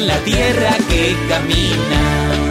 La tierra que camina.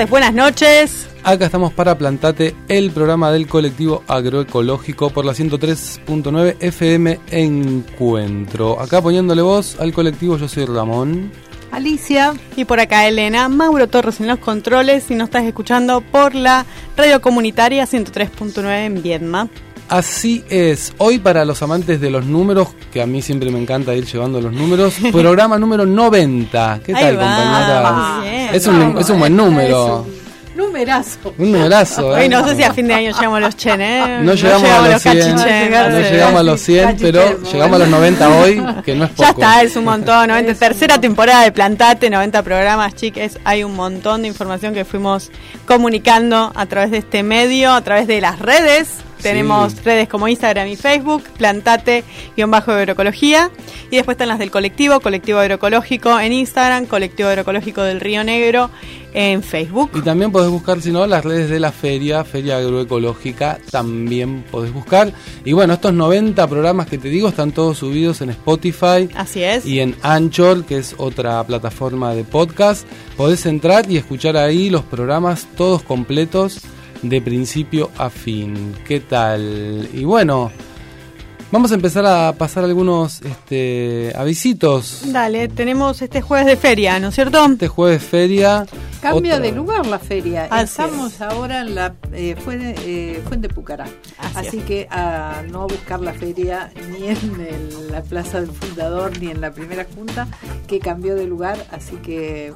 Tardes, buenas noches. Acá estamos para Plantate, el programa del colectivo agroecológico por la 103.9 FM Encuentro. Acá poniéndole voz al colectivo, yo soy Ramón. Alicia. Y por acá Elena, Mauro Torres en los controles y nos estás escuchando por la radio comunitaria 103.9 en Viedma. Así es, hoy para los amantes de los números, que a mí siempre me encanta ir llevando los números, programa número 90. ¿Qué Ahí tal, va, compañera? bien. Es un, es un buen número. Numerazo. Un numerazo, Hoy ¿eh? no sé si a fin de año llegamos a los chen, ¿eh? No llegamos a los 100, cachiches. no llegamos a los 100, pero llegamos a los 90 hoy, que no es poco. Ya está, es un montón. 90, tercera temporada de Plantate, 90 programas, chiques. Hay un montón de información que fuimos comunicando a través de este medio, a través de las redes. Tenemos Sí. redes como Instagram y Facebook, plantate-agroecología. Y después están las del colectivo, colectivo agroecológico en Instagram, colectivo agroecológico del Río Negro en Facebook. Y también podés buscar, si no, las redes de la feria, Feria Agroecológica, también podés buscar. Y bueno, estos 90 programas que te digo están todos subidos en Spotify Así es. y en Anchor, que es otra plataforma de podcast. Podés entrar y escuchar ahí los programas todos completos de principio a fin. ¿Qué tal? Y bueno, vamos a empezar a pasar algunos este, avisitos. Dale, tenemos este jueves de feria, ¿no es cierto? Este jueves feria. Cambia otra- de lugar la feria. Así Estamos ahora en la eh, Fuente, eh, Fuente Pucará. Así Así, es. que a no buscar la feria ni en el- la Plaza del Fundador ni en la primera junta, que cambió de lugar. Así que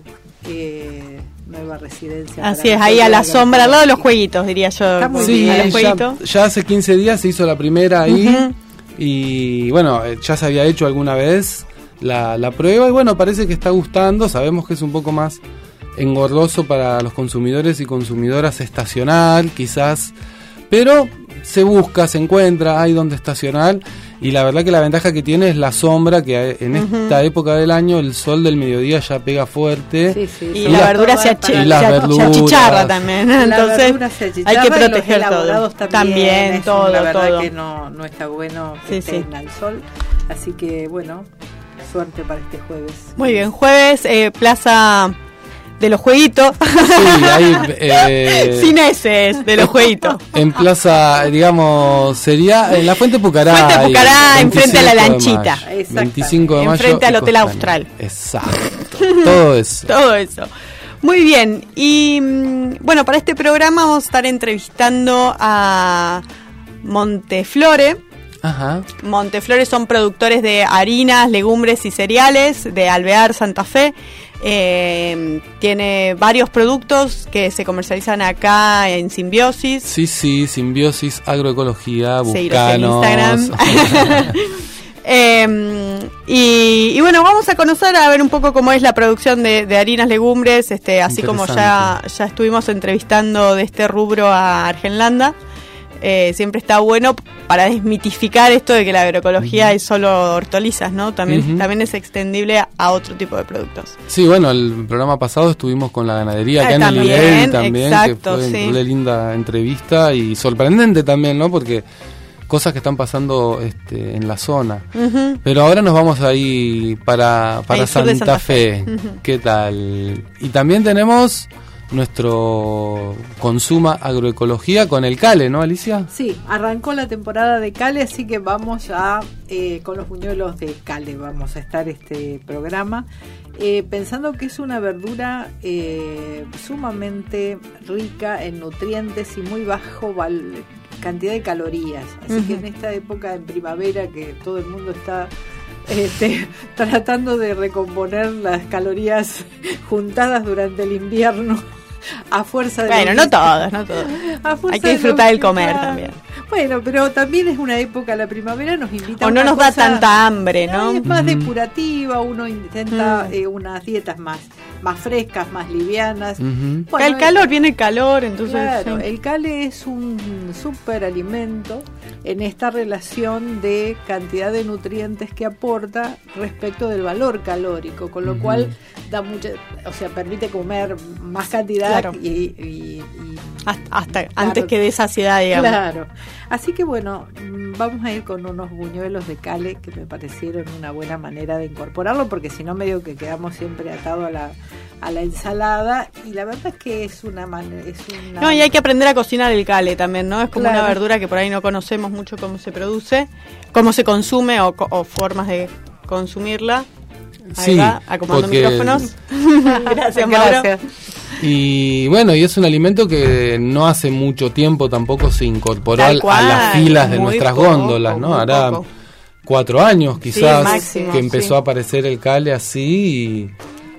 eh, nueva residencia. Así es, ahí a la sombra, al lado de los jueguitos, diría yo. Está muy Sí, bien. ya, jueguitos. ya hace 15 días se hizo la primera ahí y bueno, eh, ya se había hecho alguna vez la, la prueba y bueno, parece que está gustando, sabemos que es un poco más engorroso para los consumidores y consumidoras estacional quizás, pero se busca, se encuentra, hay donde estacionar y la verdad que la ventaja que tiene es la sombra, que en esta época del año el sol del mediodía ya pega fuerte. Sí, sí, Y son la verdura se, achi- Y las se- achicharra también. La Entonces hay que y proteger todo. También, También, eso, todo, La verdad todo. que no, no está bueno que Sí, estén sí. al sol. Así que bueno, suerte para este jueves. Muy bien, jueves, eh, Plaza de los Jueguitos. Sí, ahí, eh, Sin ese de los Jueguitos. En plaza, digamos, sería en la Fuente Pucará. Fuente Pucará, enfrente a la 25 de lanchita. Exactamente. 25 de mayo. Enfrente al Hotel. Austral. Exacto. Todo eso. Todo eso. Muy bien. Y mm, bueno, para este programa vamos a estar entrevistando a Monteflore. Ajá. Monteflores son productores de harinas, legumbres y cereales de Alvear, Santa Fe. Eh, tiene varios productos que se comercializan acá en Simbiosis. Sí, sí, simbiosis, agroecología, Seguiros en buscanos. Instagram. Eh, y, y bueno, vamos a conocer a ver un poco cómo es la producción de, de harinas, legumbres, este, así como ya, ya estuvimos entrevistando de este rubro a Argenlanda. Eh, siempre está bueno para desmitificar esto de que la agroecología es solo hortalizas, ¿no? También, también es extendible a, a otro tipo de productos. Sí, bueno, el programa pasado estuvimos con la ganadería Ah, acá en el también, Liguel también, exacto, que fue sí. una linda entrevista y sorprendente también, ¿no? Porque cosas que están pasando este, en la zona. Pero ahora nos vamos ahí para, para Santa, Santa Fe. ¿Qué tal? Y también tenemos nuestro consuma agroecología con el Cale, ¿no, Alicia? Sí, arrancó la temporada de Cale, así que vamos a, eh, con los buñuelos de Cale, vamos a estar este programa, eh, pensando que es una verdura eh, sumamente rica en nutrientes y muy bajo cantidad de calorías. Así que en esta época en primavera que todo el mundo está este, tratando de recomponer las calorías juntadas durante el invierno a fuerza de... Bueno, no todos, no todos. Hay que disfrutar del comer también. Bueno, pero también es una época, la primavera nos invita o no nos da tanta hambre, ¿no? Es más depurativa, uno intenta eh, unas dietas más más frescas, más livianas. el calor, viene el calor, entonces... Claro, el cale es un super alimento en esta relación de cantidad de nutrientes que aporta respecto del valor calórico, con lo cual da mucha, o sea, permite comer más cantidad y, hasta, antes que de saciedad, digamos. Claro. Así que bueno, mm, vamos a ir con unos buñuelos de cale que me parecieron una buena manera de incorporarlo, porque si no medio que quedamos siempre atados a la, a la ensalada y la verdad es que es una manera... No, y hay que aprender a cocinar el cale también, ¿no? Es como una verdura que por ahí no conocemos mucho cómo se produce, cómo se consume o, formas de consumirla. Ahí va, acomodando micrófonos. gracias, Gracias. Y bueno, y es un alimento que no hace mucho tiempo tampoco se incorporó a las filas de nuestras góndolas, ¿no? Hará cuatro años quizás que empezó a aparecer el cale así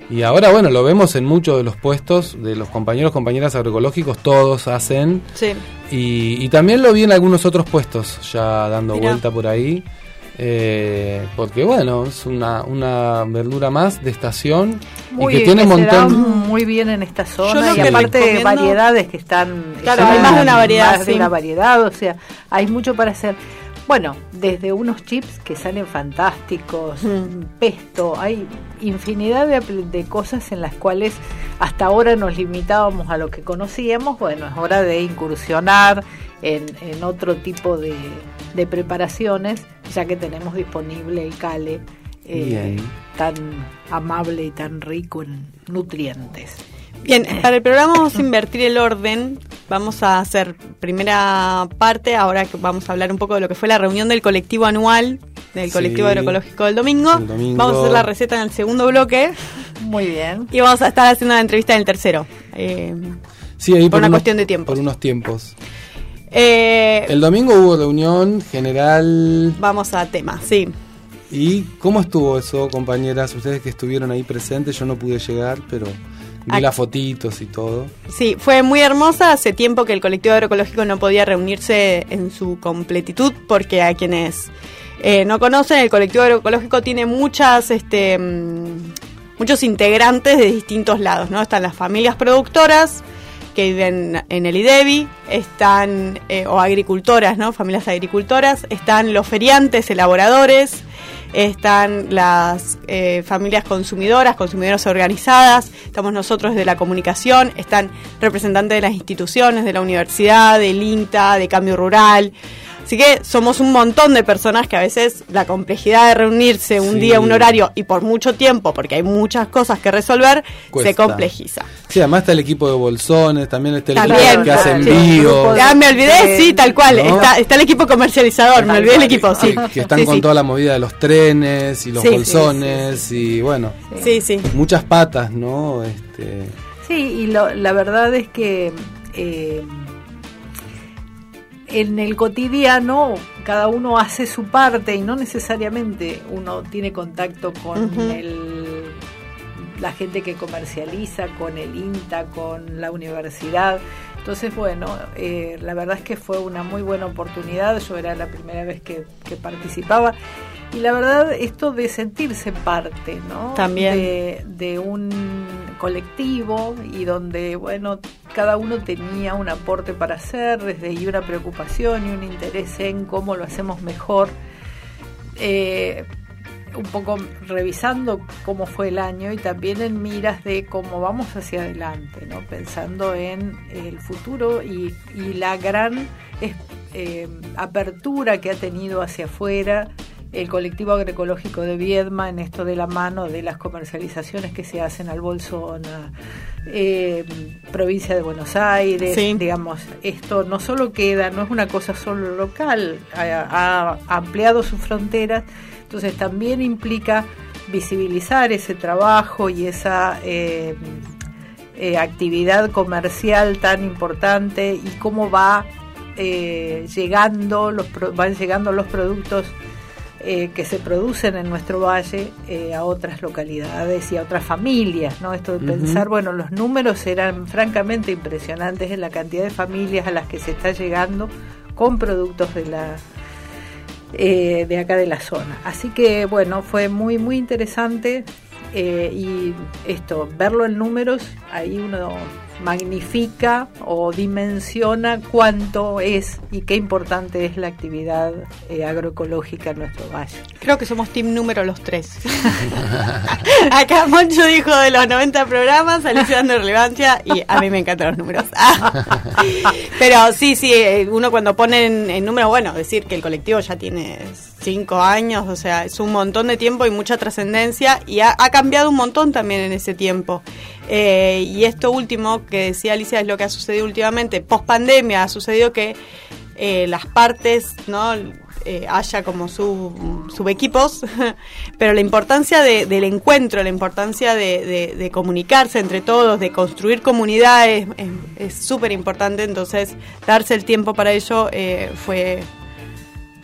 y, ahora bueno, lo vemos en muchos de los puestos de los compañeros, compañeras agroecológicos, todos hacen. Sí. Y, también lo vi en algunos otros puestos ya dando vuelta por ahí. Eh, porque bueno, es una, una verdura más de estación y que tiene un montón muy bien en esta zona y aparte variedades que están claro, hay más de una variedad, de una variedad, o sea, hay mucho para hacer. Bueno, desde unos chips que salen fantásticos, mm. pesto, hay infinidad de, de, cosas en las cuales hasta ahora nos limitábamos a lo que conocíamos. Bueno, es hora de incursionar en, en otro tipo de, de preparaciones, ya que tenemos disponible el cale eh, tan amable y tan rico en nutrientes. Bien, para el programa vamos a invertir el orden. Vamos a hacer primera parte, ahora que vamos a hablar un poco de lo que fue la reunión del colectivo anual, del colectivo agroecológico del domingo. Vamos a hacer la receta en el segundo bloque. Muy bien. Y vamos a estar haciendo la entrevista en el tercero. Eh, sí, ahí por, una cuestión de tiempo. Por unos tiempos. Eh, el domingo hubo reunión general. Vamos a tema, sí. ¿Y cómo estuvo eso, compañeras? Ustedes que estuvieron ahí presentes, yo no pude llegar, pero vi las fotitos y todo. Sí, fue muy hermosa. Hace tiempo que el colectivo agroecológico no podía reunirse en su completitud, porque a quienes eh, no conocen, el colectivo agroecológico tiene muchas, este, mm, muchos integrantes de distintos lados, ¿no? Están las familias productoras, que viven en el IDEBI, están, eh, o agricultoras, ¿no? Familias agricultoras, están los feriantes, elaboradores, están las eh, familias consumidoras, consumidoras organizadas, estamos nosotros de la comunicación, están representantes de las instituciones, de la universidad, del INTA, de Cambio Rural. Así que somos un montón de personas que a veces la complejidad de reunirse un día, un horario y por mucho tiempo, porque hay muchas cosas que resolver, se complejiza. Sí, además está el equipo de bolsones, también está el equipo que hace envíos. Ya me olvidé, sí, tal cual. Está, el equipo comercializador, me olvidé el equipo, sí. Que están con toda la movida de los trenes y los bolsones y bueno. Sí, sí. Muchas patas, ¿no? Este... Sí, y la verdad es que... Eh, en el cotidiano cada uno hace su parte y no necesariamente uno tiene contacto con la gente que comercializa, con el INTA, con la universidad. Entonces, bueno, eh, la verdad es que fue una muy buena oportunidad. Yo era la primera vez que, participaba. Y la verdad, esto de sentirse parte, ¿no? También. de un colectivo y donde, bueno, cada uno tenía un aporte para hacer desde y una preocupación y un interés en cómo lo hacemos mejor. Eh, un poco revisando cómo fue el año y también en miras de cómo vamos hacia adelante, ¿no? pensando en el futuro y, la gran eh, apertura que ha tenido hacia afuera el colectivo agroecológico de Viedma en esto de la mano de las comercializaciones que se hacen al Bolsona, eh, provincia de Buenos Aires, digamos, esto no solo queda, no es una cosa solo local, ha, ampliado sus fronteras, entonces también implica visibilizar ese trabajo y esa eh, eh, actividad comercial tan importante y cómo va llegando los van llegando los productos eh, que se producen en nuestro valle eh, a otras localidades y a otras familias, ¿no? Esto de pensar, bueno, los números eran francamente impresionantes en la cantidad de familias a las que se está llegando con productos de la eh, de acá de la zona. Así que bueno, fue muy muy interesante y esto, verlo en números, ahí uno magnifica o dimensiona cuánto es y qué importante es la actividad eh, agroecológica en nuestro valle. Creo que somos team número los tres. Acá Moncho dijo de los 90 programas, Alicia dando relevancia y a mí me encantan los números. Pero sí, sí, eh, uno cuando pone en, número, bueno, decir que el colectivo ya tiene cinco años, o sea, es un montón de tiempo y mucha trascendencia y ha, cambiado un montón también en ese tiempo. Eh, y esto último que decía Alicia es lo que ha sucedido últimamente. Post pandemia ha sucedido que eh, las partes no eh, haya como su, subequipos, pero la importancia del encuentro, la importancia de, comunicarse entre todos, de construir comunidades es súper importante. Entonces, darse el tiempo para ello fue,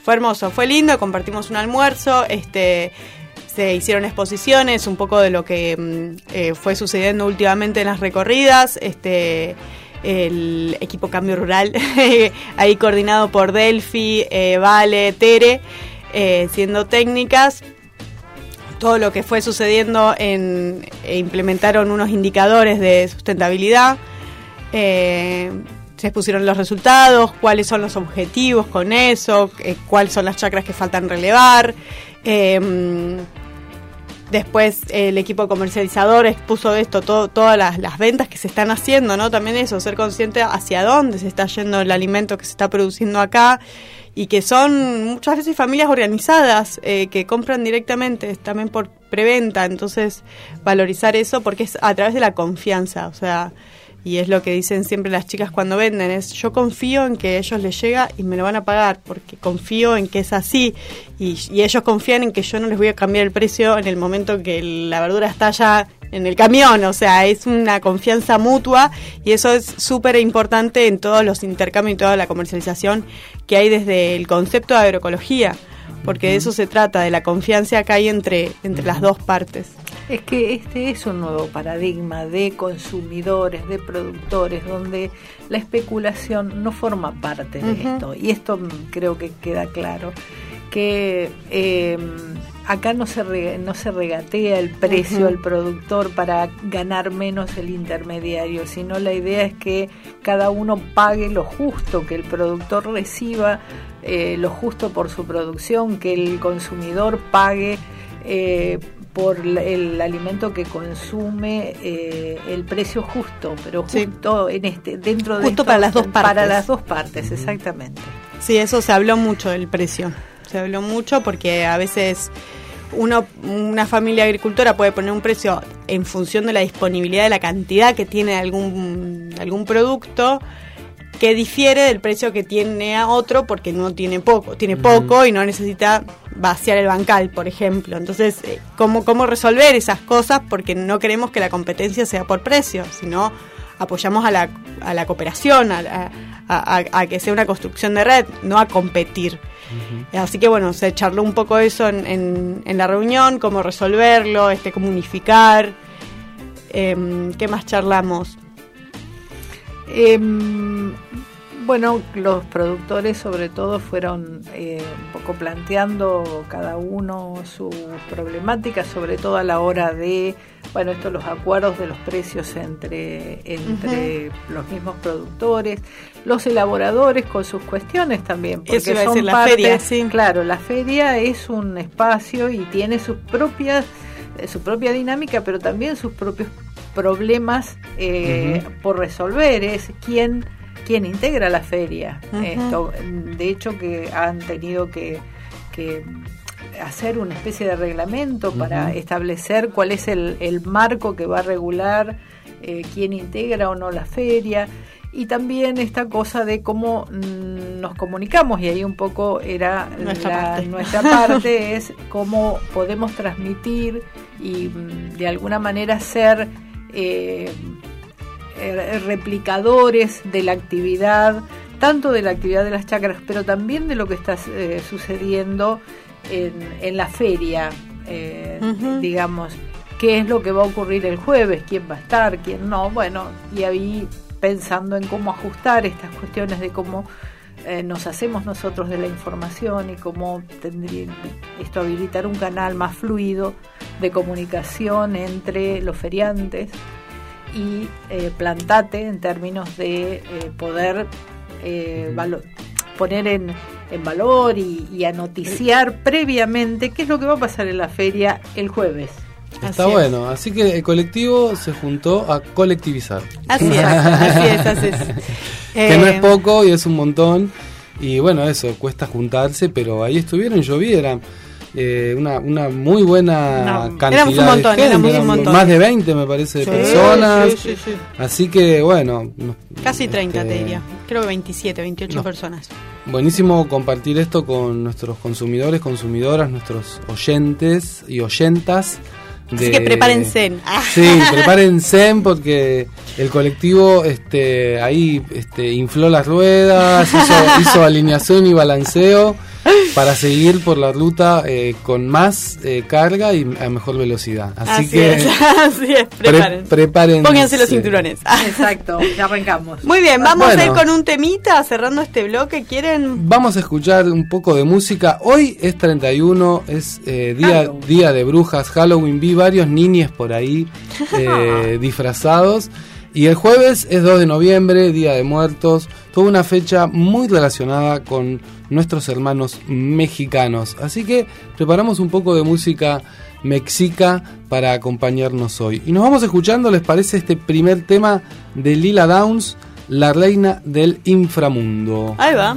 fue hermoso, fue lindo. Compartimos un almuerzo. Este se hicieron exposiciones, un poco de lo que mm, eh, fue sucediendo últimamente en las recorridas. Este, el equipo Cambio Rural, ahí coordinado por Delphi, eh, Vale, Tere, eh, siendo técnicas. Todo lo que fue sucediendo en. E implementaron unos indicadores de sustentabilidad. Se expusieron los resultados, cuáles son los objetivos con eso, cuáles son las chacras que faltan relevar. Después el equipo comercializador expuso esto, todas las, ventas que se están haciendo, ¿no? También eso, ser consciente hacia dónde se está yendo el alimento que se está produciendo acá y que son muchas veces familias organizadas eh, que compran directamente, también por preventa, entonces valorizar eso porque es a través de la confianza, o sea, y es lo que dicen siempre las chicas cuando venden, es yo confío en que ellos les llega y me lo van a pagar, porque confío en que es así, y, ellos confían en que yo no les voy a cambiar el precio en el momento que la verdura está ya en el camión, o sea, es una confianza mutua y eso es súper importante en todos los intercambios y toda la comercialización que hay desde el concepto de agroecología, porque de eso se trata, de la confianza que hay entre, entre las dos partes. Es que este es un nuevo paradigma de consumidores, de productores, donde la especulación no forma parte de esto. Y esto creo que queda claro, que eh, acá no se, no se regatea el precio al productor para ganar menos el intermediario, sino la idea es que cada uno pague lo justo, que el productor reciba eh, lo justo por su producción, que el consumidor pague eh, por el alimento que consume eh, el precio justo, pero justo en este dentro de justo para las dos partes. Para las dos partes, exactamente. Sí, eso se habló mucho del precio. Se habló mucho porque a veces uno, una familia agricultora puede poner un precio en función de la disponibilidad de la cantidad que tiene algún algún producto que difiere del precio que tiene a otro porque no tiene poco, tiene poco y no necesita vaciar el bancal, por ejemplo. Entonces, eh, ¿cómo, cómo resolver esas cosas? Porque no queremos que la competencia sea por precio, sino apoyamos a la, a la cooperación, a, a, que sea una construcción de red, no a competir. Así que bueno, se charló un poco eso en, en, la reunión, cómo resolverlo, este, cómo unificar. Em, ¿Qué más charlamos? Em, bueno, los productores sobre todo fueron eh, un poco planteando cada uno sus problemáticas, sobre todo a la hora de, bueno, estos los acuerdos de los precios entre, entre los mismos productores, los elaboradores con sus cuestiones también, porque son la feria, claro, la feria es un espacio y tiene sus propias eh, su propia dinámica, pero también sus propios problemas eh, por resolver, es quién, quién integra la feria. Esto, de hecho, que han tenido que, hacer una especie de reglamento para establecer cuál es el, el, marco que va a regular eh, quién integra o no la feria y también esta cosa de cómo mm, nos comunicamos y ahí un poco era nuestra, parte. nuestra parte es cómo podemos transmitir y mm, de alguna manera ser eh, eh, replicadores de la actividad tanto de la actividad de las chacras pero también de lo que está eh, sucediendo en, en, la feria digamos. Qué es lo que va a ocurrir el jueves quién va a estar quién no bueno y ahí pensando en cómo ajustar estas cuestiones de cómo eh, nos hacemos nosotros de la información y cómo tendría esto habilitar un canal más fluido de comunicación entre los feriantes y eh, Plantate en términos de eh, poder poner en, en valor y, y, a noticiar previamente qué es lo que va a pasar en la feria el jueves. Está bueno, así que el colectivo se juntó a colectivizar. Así es, así es, así es. que no es poco y es un montón. Y bueno, eso, cuesta juntarse, pero ahí estuvieron, yo vi, eran eh, una, una muy buena no, cantidad un montón, de gente, un montón. más de 20 me parece de Sí, personas. sí, sí, sí. Así que bueno. no- Casi 30 este, te diría. Creo que 27, 28 No. personas. Buenísimo compartir esto con nuestros consumidores, consumidoras, nuestros oyentes y oyentas. Así que prepárense. Sí, prepárense porque el colectivo este, ahí este, infló las ruedas, hizo, hizo alineación y balanceo para seguir por la ruta eh, con más eh, carga y a mejor velocidad. Así, Así, que es, así es, pre- prepárense. prepárense. Pónganse los cinturones. Exacto, ya arrancamos. Muy bien, vamos a ir Bueno. con un temita cerrando este bloque. ¿Quieren? Vamos a escuchar un poco de música. Hoy es 31, es eh, día, Halloween. día de brujas, Halloween. Vi varios niños por ahí eh, disfrazados. Y el jueves es 2 de noviembre, Día de Muertos. Toda una fecha muy relacionada con nuestros hermanos mexicanos. Así que preparamos un poco de música mexica para acompañarnos hoy. Y nos vamos escuchando, ¿les parece este primer tema de Lila Downs, la reina del inframundo? Ahí va.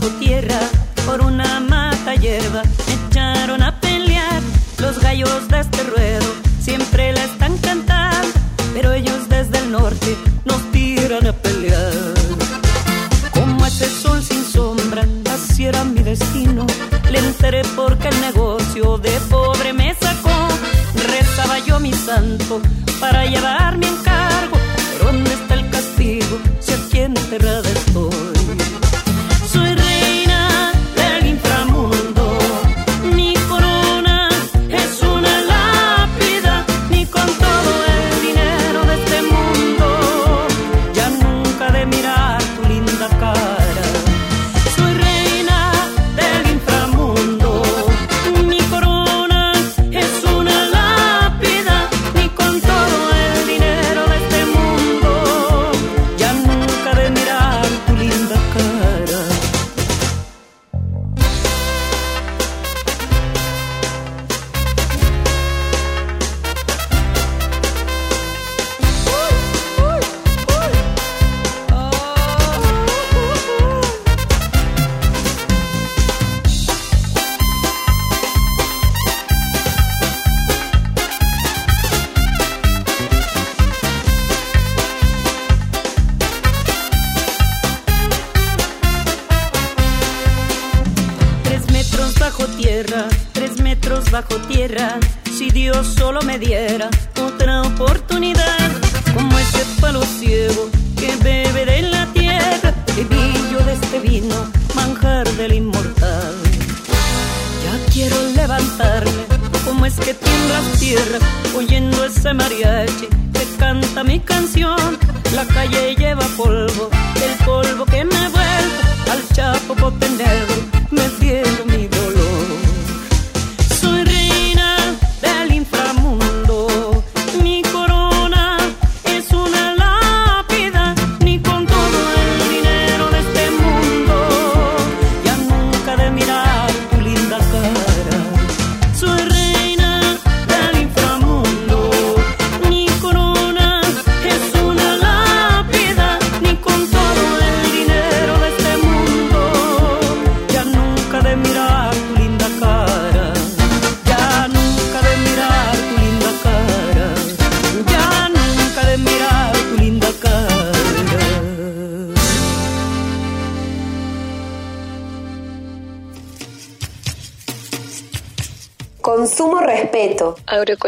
Bajo tierra, por una mata hierba me echaron a pelear. Los gallos de este ruedo siempre la están cantando, pero ellos desde el norte nos tiran a pelear. Como ese sol sin sombra, así era mi destino. Le enteré porque el negocio de pobre me sacó. Rezaba yo mi santo para llevar mi encargo. Pero ¿dónde está el castigo si aquí enterrada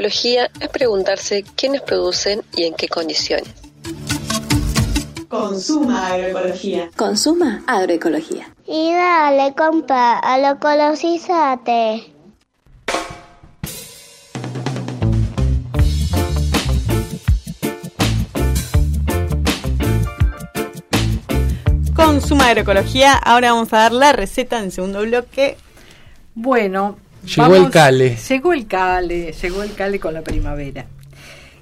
Es preguntarse quiénes producen y en qué condiciones. Consuma agroecología. Consuma agroecología. Y dale, compra, agroecologízate. Consuma agroecología. Ahora vamos a dar la receta en segundo bloque. Bueno, Llegó el cale. Llegó el cale, llegó el cale con la primavera.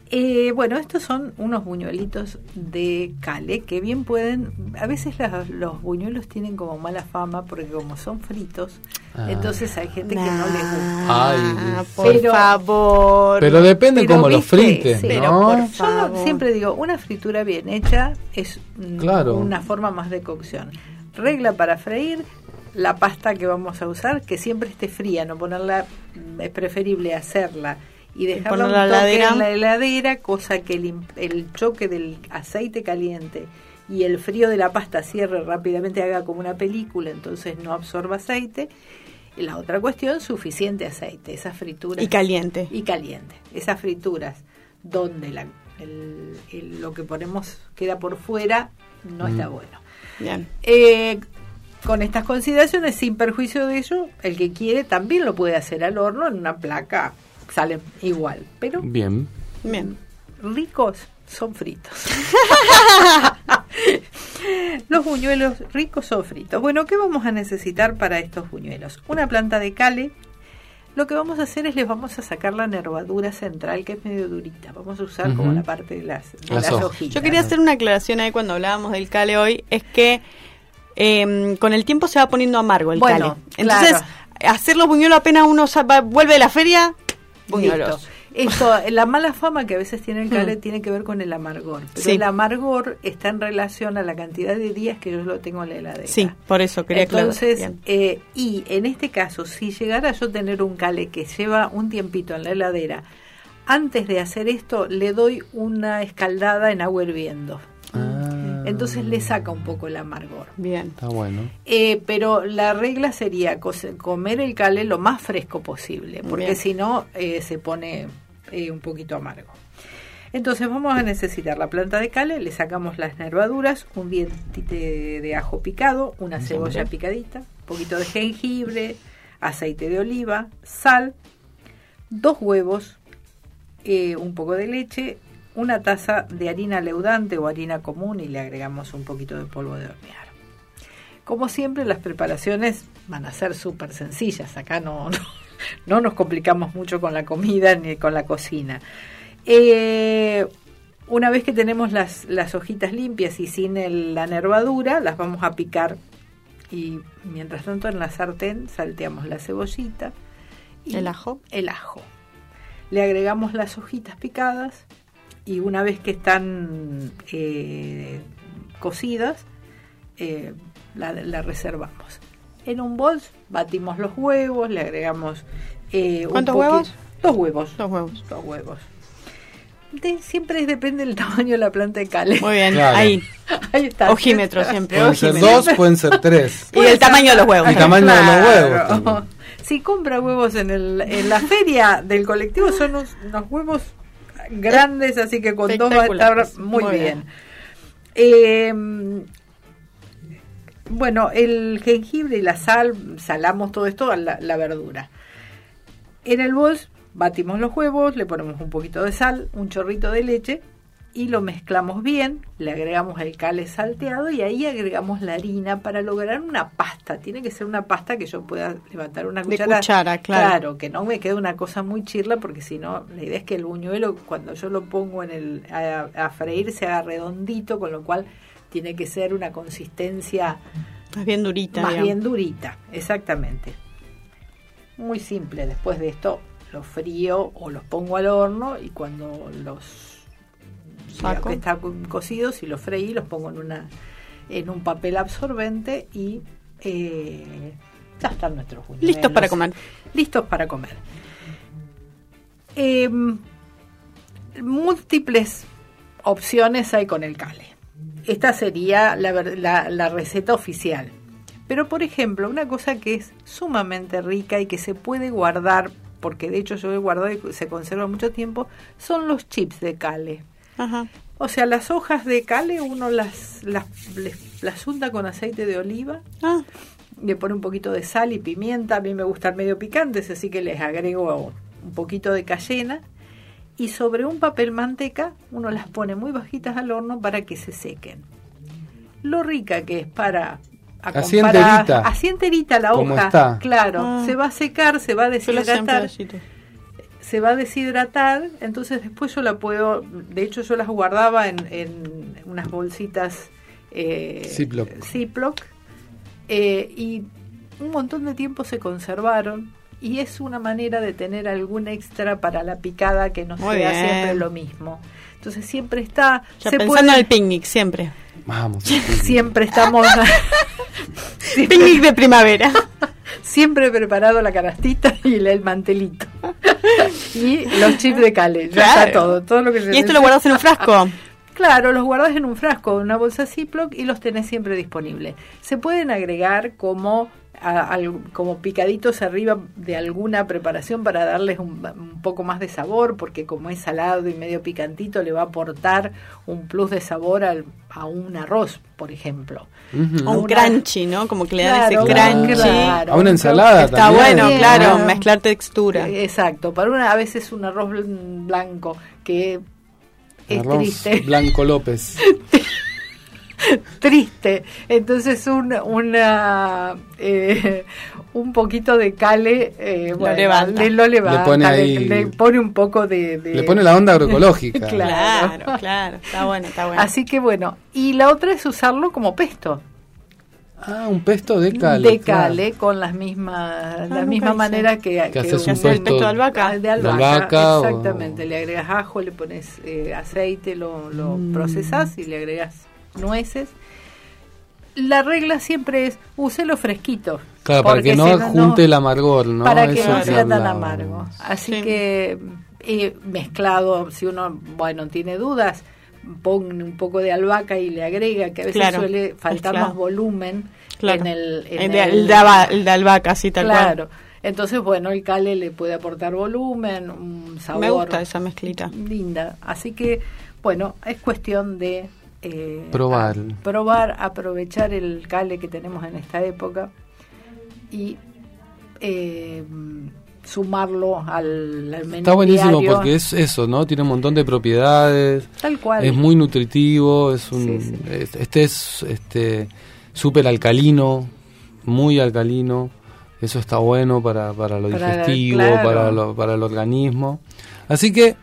Eh, bueno, estos son unos buñuelitos de cale que bien pueden, a veces las- los buñuelos tienen como mala fama porque como son fritos, Ah. entonces hay gente que no les gusta. Ay, Ah, por Pero- favor. pero depende Pero cómo lo viste, frites, yo favor. siempre digo, una fritura bien hecha es mm, Claro. una forma más de cocción. Regla para freír, la pasta que vamos a usar, que siempre esté fría, no ponerla, mm, es preferible hacerla y dejarla un la toque heladera. en la heladera, cosa que el, el choque del aceite caliente y el frío de la pasta cierre rápidamente, haga como una película, entonces no absorba aceite. Y la otra cuestión, suficiente aceite, esas frituras. Y caliente. Y caliente. Esas frituras donde la, el- el- lo que ponemos queda por fuera no está bueno. Bien. Eh, con estas consideraciones, sin perjuicio de ello, el que quiere también lo puede hacer al horno en una placa, sale igual, pero Bien. Bien. ricos son fritos. Los buñuelos ricos son fritos. Bueno, ¿qué vamos a necesitar para estos buñuelos? Una planta de cale. Lo que vamos a hacer es les vamos a sacar la nervadura central, que es medio durita. Vamos a usar como la parte de las, de Las hojitas. Yo quería hacer una aclaración ahí cuando hablábamos del cale hoy, es que eh, con el tiempo se va poniendo amargo el Bueno, cale. Entonces, claro. hacer los buñuelos apenas uno va- vuelve de la feria, buñuelos. Listo. Esto, la mala fama que a veces tiene el cale Mm. tiene que ver con el amargor. Pero Sí. el amargor está en relación a la cantidad de días que yo lo tengo en la heladera. Sí, por eso quería aclarar. Entonces, eh, y en este caso, si llegara yo a tener un cale que lleva un tiempito en la heladera, antes de hacer esto le doy una escaldada en agua hirviendo. Ah, Entonces le saca un poco el amargor. Bien. Está bueno. Eh, pero la regla sería comer el cale lo más fresco posible, porque si no eh, se pone eh, un poquito amargo. Entonces vamos a necesitar la planta de cale, le sacamos las nervaduras, un diente de ajo picado, una cebolla picadita, un poquito de jengibre, aceite de oliva, sal, dos huevos, eh, un poco de leche, una taza de harina leudante o harina común y le agregamos un poquito de polvo de hornear. Como siempre, las preparaciones van a ser súper sencillas. Acá no, no, no nos complicamos mucho con la comida ni con la cocina. Eh, una vez que tenemos las, las hojitas limpias y sin el- la nervadura, las vamos a picar. Y mientras tanto, en la sartén salteamos la cebollita. y ¿El ajo? El ajo. Le agregamos las hojitas picadas y una vez que están eh, cocidas, eh, la, la reservamos. En un bol batimos los huevos, le agregamos... eh, ¿Cuántos huevos? Dos huevos. Dos huevos. Dos huevos. De- siempre depende del tamaño de la planta de cale. Muy bien, Claro. ahí. Ahí está. Ojímetro siempre. Pueden ser dos, pueden ser tres. Y el tamaño de los huevos. El tamaño de los huevos. también. Si compra huevos en, el, en la feria del colectivo son unos, unos huevos grandes, así que con dos va a estar Espectaculares. muy, Muy bien. Eh, bueno, el jengibre y la sal, salamos todo esto a la, la verdura. En el bol batimos los huevos, le ponemos un poquito de sal, un chorrito de leche y lo mezclamos bien, le agregamos el cale salteado y ahí agregamos la harina para lograr una pasta. Tiene que ser una pasta que yo pueda levantar una De cuchara. cuchara, claro. que no me quede una cosa muy chirla porque si no, la idea es que el buñuelo cuando yo lo pongo en el a, a freír se haga redondito, con lo cual tiene que ser una consistencia Más bien durita. más digamos. bien durita, exactamente. Muy simple, después de esto los frío o los pongo al horno y cuando los Saco. co- cocidos y los freí los pongo en una en un papel absorbente y eh, ya están nuestros buñuelos. Listos para comer. Listos para comer. Em, múltiples opciones hay con el cale. Esta sería la, la- la receta oficial. Pero, por ejemplo, una cosa que es sumamente rica y que se puede guardar porque de hecho yo he guardado y se conserva mucho tiempo, son los chips de cale. Ajá. O sea, las hojas de cale uno las, las, les- las unta con aceite de oliva, Ah, le pone un poquito de sal y pimienta, a mí me gustan medio picantes, así que les agrego un poquito de cayena y sobre un papel manteca uno las pone muy bajitas al horno para que se sequen. Lo rica que es para Así enterita. así enterita la Como hoja, está. claro, Ah. se va a secar, se va a deshidratar. Se va a deshidratar, entonces después yo la puedo, de hecho yo las guardaba en, en unas bolsitas eh, Ziploc. Ziploc, eh, y un montón de tiempo se conservaron y es una manera de tener algún extra para la picada que no Muy sea bien. siempre lo mismo. Entonces siempre está, Ya se pensando en puede- el picnic, siempre. Vamos. siempre estamos Picnic de primavera. siempre preparado la canastita y el mantelito y los chips de cale ya Claro. está todo todo lo que se Y esto lo guardas en un frasco. Claro, los guardas en un frasco, en una bolsa Ziploc y los tenés siempre disponibles. Se pueden agregar como a- como picaditos arriba de alguna preparación para darles un, un poco más de sabor, porque como es salado y medio picantito le va a aportar un plus de sabor al- a un arroz, por ejemplo. Ujú. O un Una- crunchy, ¿no? Como que le dan Claro, ese crunchy. claro. A una ensalada Está también. bueno, Bien. claro, mezclar textura. Exacto, para una a veces un arroz bl- blanco que es Arroz triste. Blanco López. triste. Entonces un, una, eh, un poquito de cale eh, Lo bueno, levanta. le- lo levanta, Le pone le- ahí- le, pone un poco de... de- Le pone la onda agroecológica. Claro. Claro, claro, está bueno, está bueno. Así que bueno, y la otra es usarlo como pesto. Ah, un pesto de cale. de claro. cale con las mismas la nunca misma hice. manera que, Que haces un- pesto pesto de albahaca. Ah, de de albahaca, albahaca o- exactamente le agregas ajo le pones eh, aceite lo, lo Mm. procesas y le agregas nueces la regla siempre es úselo fresquito Claro, para que no junte el amargor, ¿no? para que Eso no sea tan amargo así Sí. que eh, mezclado si uno bueno tiene dudas pone un poco de albahaca y le agrega que a veces Claro, suele faltar más volumen Claro. en el, en el, de, el- el de aba- el de albahaca, sí, tal claro. Entonces, bueno, el cale le puede aportar volumen, un sabor. Me gusta esa mezclita. Linda. Así que, bueno, es cuestión de eh, Probar. a- probar, aprovechar el cale que tenemos en esta época y eh, sumarlo al, al menú Está buenísimo diario. porque es eso, ¿no? Tiene un montón de propiedades. Tal cual. Es muy nutritivo, es un Sí, sí. es- este es este súper alcalino, muy alcalino. Eso está bueno para, para lo Para- digestivo, claro. para lo, para el organismo. Así que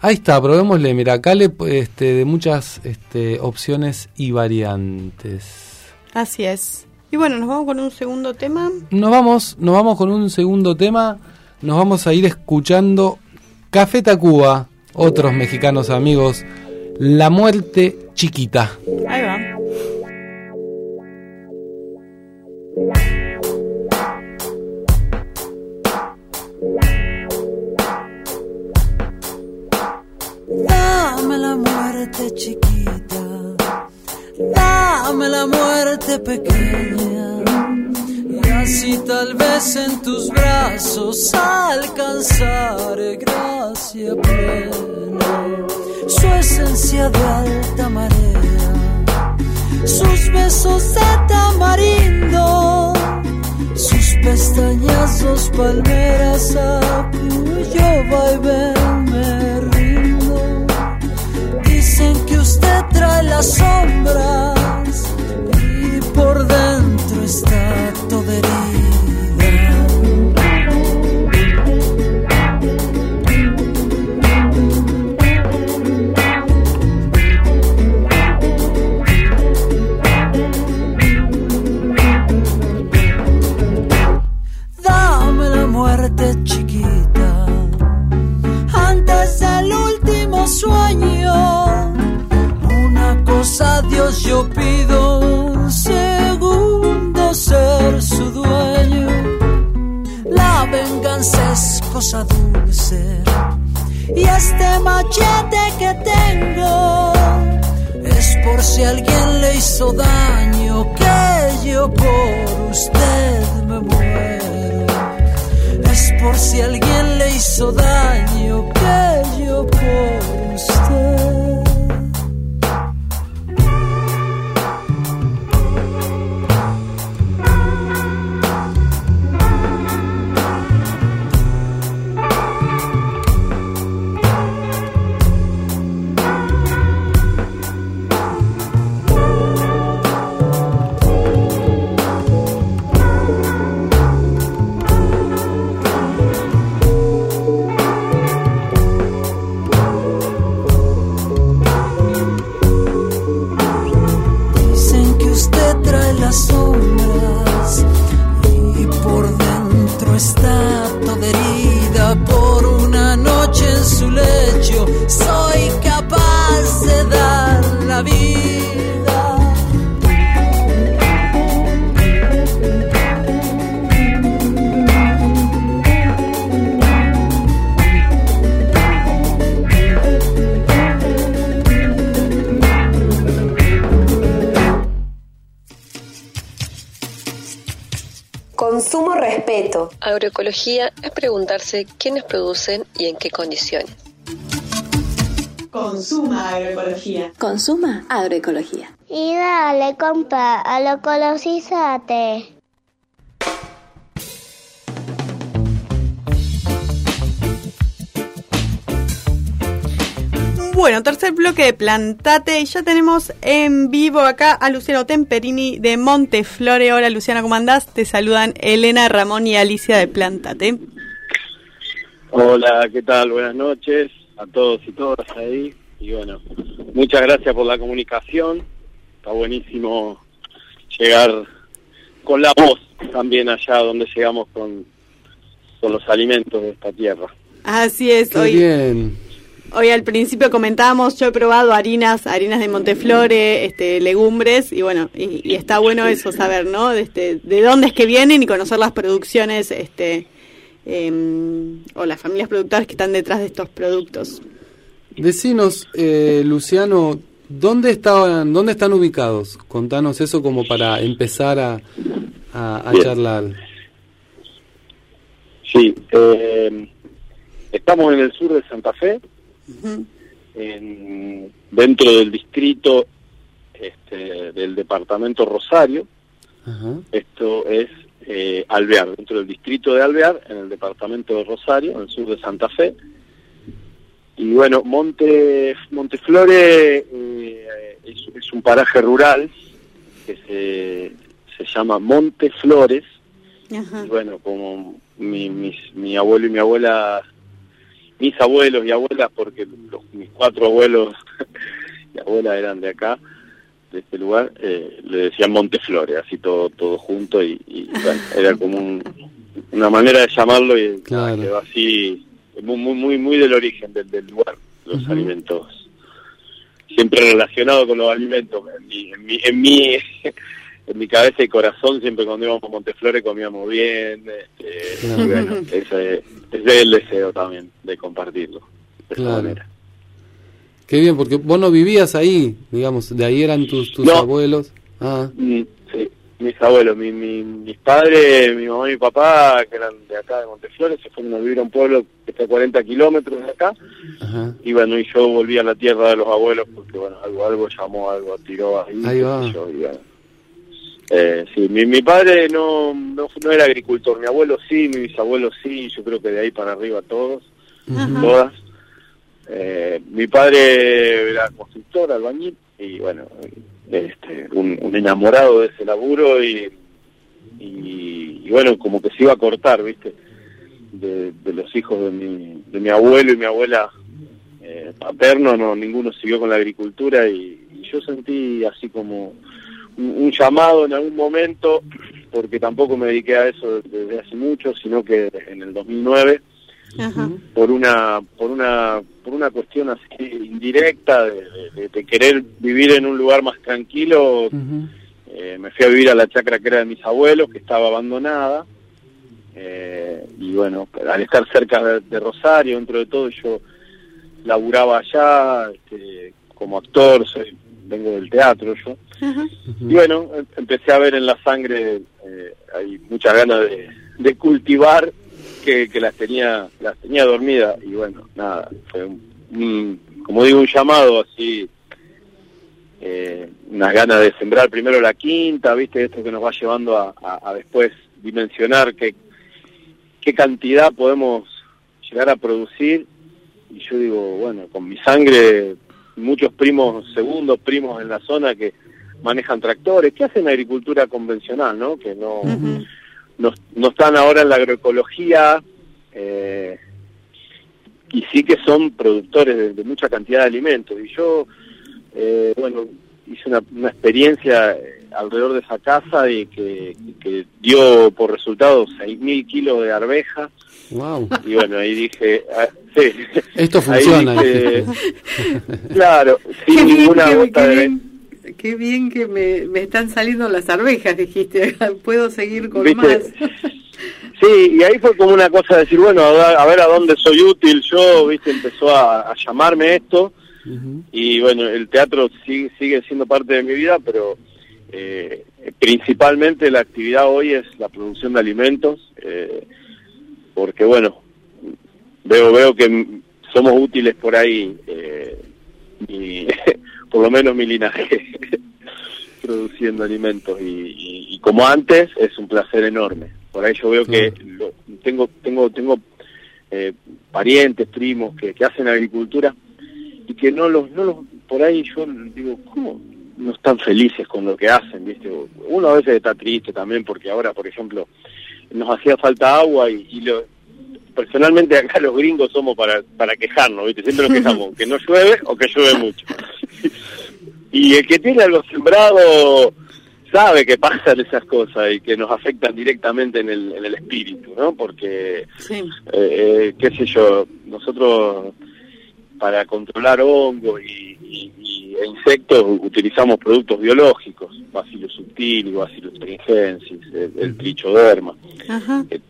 ahí está, probémosle, mira, acá le este de muchas este opciones y variantes. Así es. Y bueno, nos vamos con un segundo tema. Nos vamos, nos vamos con un segundo tema. Nos vamos a ir escuchando Café Tacuba, otros mexicanos amigos, La muerte chiquita. Ahí va. Dame la muerte chiquita, dame la muerte pequeña, y así tal vez en tus brazos alcanzaré gracia plena, su esencia de alta marea, sus besos de tamarindo, sus pestañazos palmeras a cuyo vaivén me rindo. Dicen que usted trae las sombras y dentro está toda herida. Dame la muerte chiquita antes del último sueño. Una cosa Dios yo pido, ser su dueño. La venganza es cosa dulce y este machete que tengo es por si alguien le hizo daño que yo por usted me muero. Es por si alguien hizo daño que yo por usted. Agroecología es preguntarse quiénes producen y en qué condiciones. Consuma agroecología. Consuma agroecología. Y dale, compa, a Bueno, tercer bloque de Plantate. Y ya tenemos en vivo acá a Luciano Temperini de Monteflore. Hola Luciano, ¿cómo andás? Te saludan Elena, Ramón y Alicia de Plantate. Hola, ¿qué tal? Buenas noches a todos y todas ahí. Y bueno, muchas gracias por la comunicación. Está buenísimo llegar con la voz también allá donde llegamos con, con los alimentos de esta tierra. Así es, Qué hoy, bien. Hoy al principio comentábamos, yo he probado harinas, harinas de Monteflore, este, legumbres, y bueno, y, y está bueno eso, saber, ¿no? De, este, de dónde es que vienen y conocer las producciones, este, em, o las familias productoras que están detrás de estos productos. Decinos, eh, Luciano, ¿dónde estaban, dónde están ubicados? Contanos eso como para empezar a, a, charlar. Sí, eh, estamos en el sur de Santa Fe, en- dentro del distrito este, del departamento Rosario. Ajá. Esto es eh, Alvear, dentro del distrito de Alvear, en el departamento de Rosario, en el sur de Santa Fe. Y bueno, Monte Monteflore eh, es, es un paraje rural que se, se llama Monteflores. Y bueno, como mi, mis- mi abuelo y mi abuela, mis abuelos y abuelas, porque los, mis cuatro abuelos y abuelas eran de acá, de este lugar, eh, le decían Monteflores, así todo todo junto y, y, bueno, era como un- una manera de llamarlo y nada, quedó así muy muy muy, muy del origen del, del lugar, los alimentos. Siempre relacionado con los alimentos en mi, en mi, en mi, en mi cabeza y corazón siempre cuando íbamos a Monteflores comíamos bien este, y bueno, ese, ese es el deseo también de compartirlo de esa Claro. manera Qué bien, porque vos no vivías ahí, digamos, de ahí eran tus, tus No. abuelos. Ah, Mm, sí, mis abuelos, mi, mi- mis padres, mi mamá y mi papá, que eran de acá de Monteflores, se fueron a vivir a un pueblo que está a 40 kilómetros de acá. ajá. Y bueno, y yo volví a la tierra de los abuelos porque, bueno, algo algo llamó, algo tiró ahí. Ahí va. yo, y bueno. Eh, sí, mi, mi padre no, no, no era agricultor, mi abuelo sí, mi bisabuelo sí, yo creo que de ahí para arriba todos, todas. Eh, mi padre era constructor, albañil, y bueno, este, un, un enamorado de ese laburo y, y, y bueno, como que se iba a cortar, ¿viste? De, de los hijos de mi, de mi abuelo y mi abuela eh, paterno, no, ninguno siguió con la agricultura y, y yo sentí así como un, llamado en algún momento, porque tampoco me dediqué a eso desde hace mucho, sino que en el 2009 por una por una por una cuestión así indirecta de, de- de querer vivir en un lugar más tranquilo eh, me fui a vivir a la chacra que era de mis abuelos que estaba abandonada eh, y bueno al estar cerca de, de Rosario dentro de todo yo laburaba allá este, como actor soy vengo del teatro yo. Y bueno em- empecé a ver en la sangre eh, hay muchas ganas de, de cultivar que, que las tenía las tenía dormidas y bueno, nada, fue un, como digo, un llamado así, eh, unas ganas de sembrar primero la quinta, viste, esto que nos va llevando a, a, después dimensionar qué, qué cantidad podemos llegar a producir. Y yo digo, bueno, con mi sangre, muchos primos, segundos primos en la zona que manejan tractores, que hacen agricultura convencional, ¿no? Que no, no, están ahora en la agroecología eh, y sí que son productores de, mucha cantidad de alimentos. Y yo, eh, bueno, hice una, una, experiencia alrededor de esa casa y que, que dio por resultado 6.000 kilos de arveja. Wow. Y bueno, ahí dije, ah, sí. Esto funciona. claro, sin ninguna gota de qué bien que me, me están saliendo las arvejas, dijiste, puedo seguir con más. Sí, y ahí fue como una cosa de decir, bueno, a, ver a dónde soy útil. Yo, viste, empezó a, llamarme esto. Y bueno, el teatro sigue, sigue siendo parte de mi vida, pero eh, principalmente la actividad hoy es la producción de alimentos. Eh, porque bueno, veo, veo que somos útiles por ahí. Eh, y por lo menos mi linaje produciendo alimentos y, como antes es un placer enorme por ahí yo veo que tengo tengo tengo eh, parientes primos que, que hacen agricultura y que no los no los por ahí yo digo cómo no están felices con lo que hacen viste uno a veces está triste también porque ahora por ejemplo nos hacía falta agua y, y lo, personalmente acá los gringos somos para, para quejarnos, ¿viste? Siempre nos quejamos, que no llueve o que llueve mucho. y el que tiene algo sembrado sabe que pasan esas cosas y que nos afectan directamente en el, en el espíritu, ¿no? Porque, eh, eh, qué sé yo, nosotros para controlar hongos y, e insectos utilizamos productos biológicos, Bacillus subtilis, Bacillus trigensis, el, trichoderma. Que,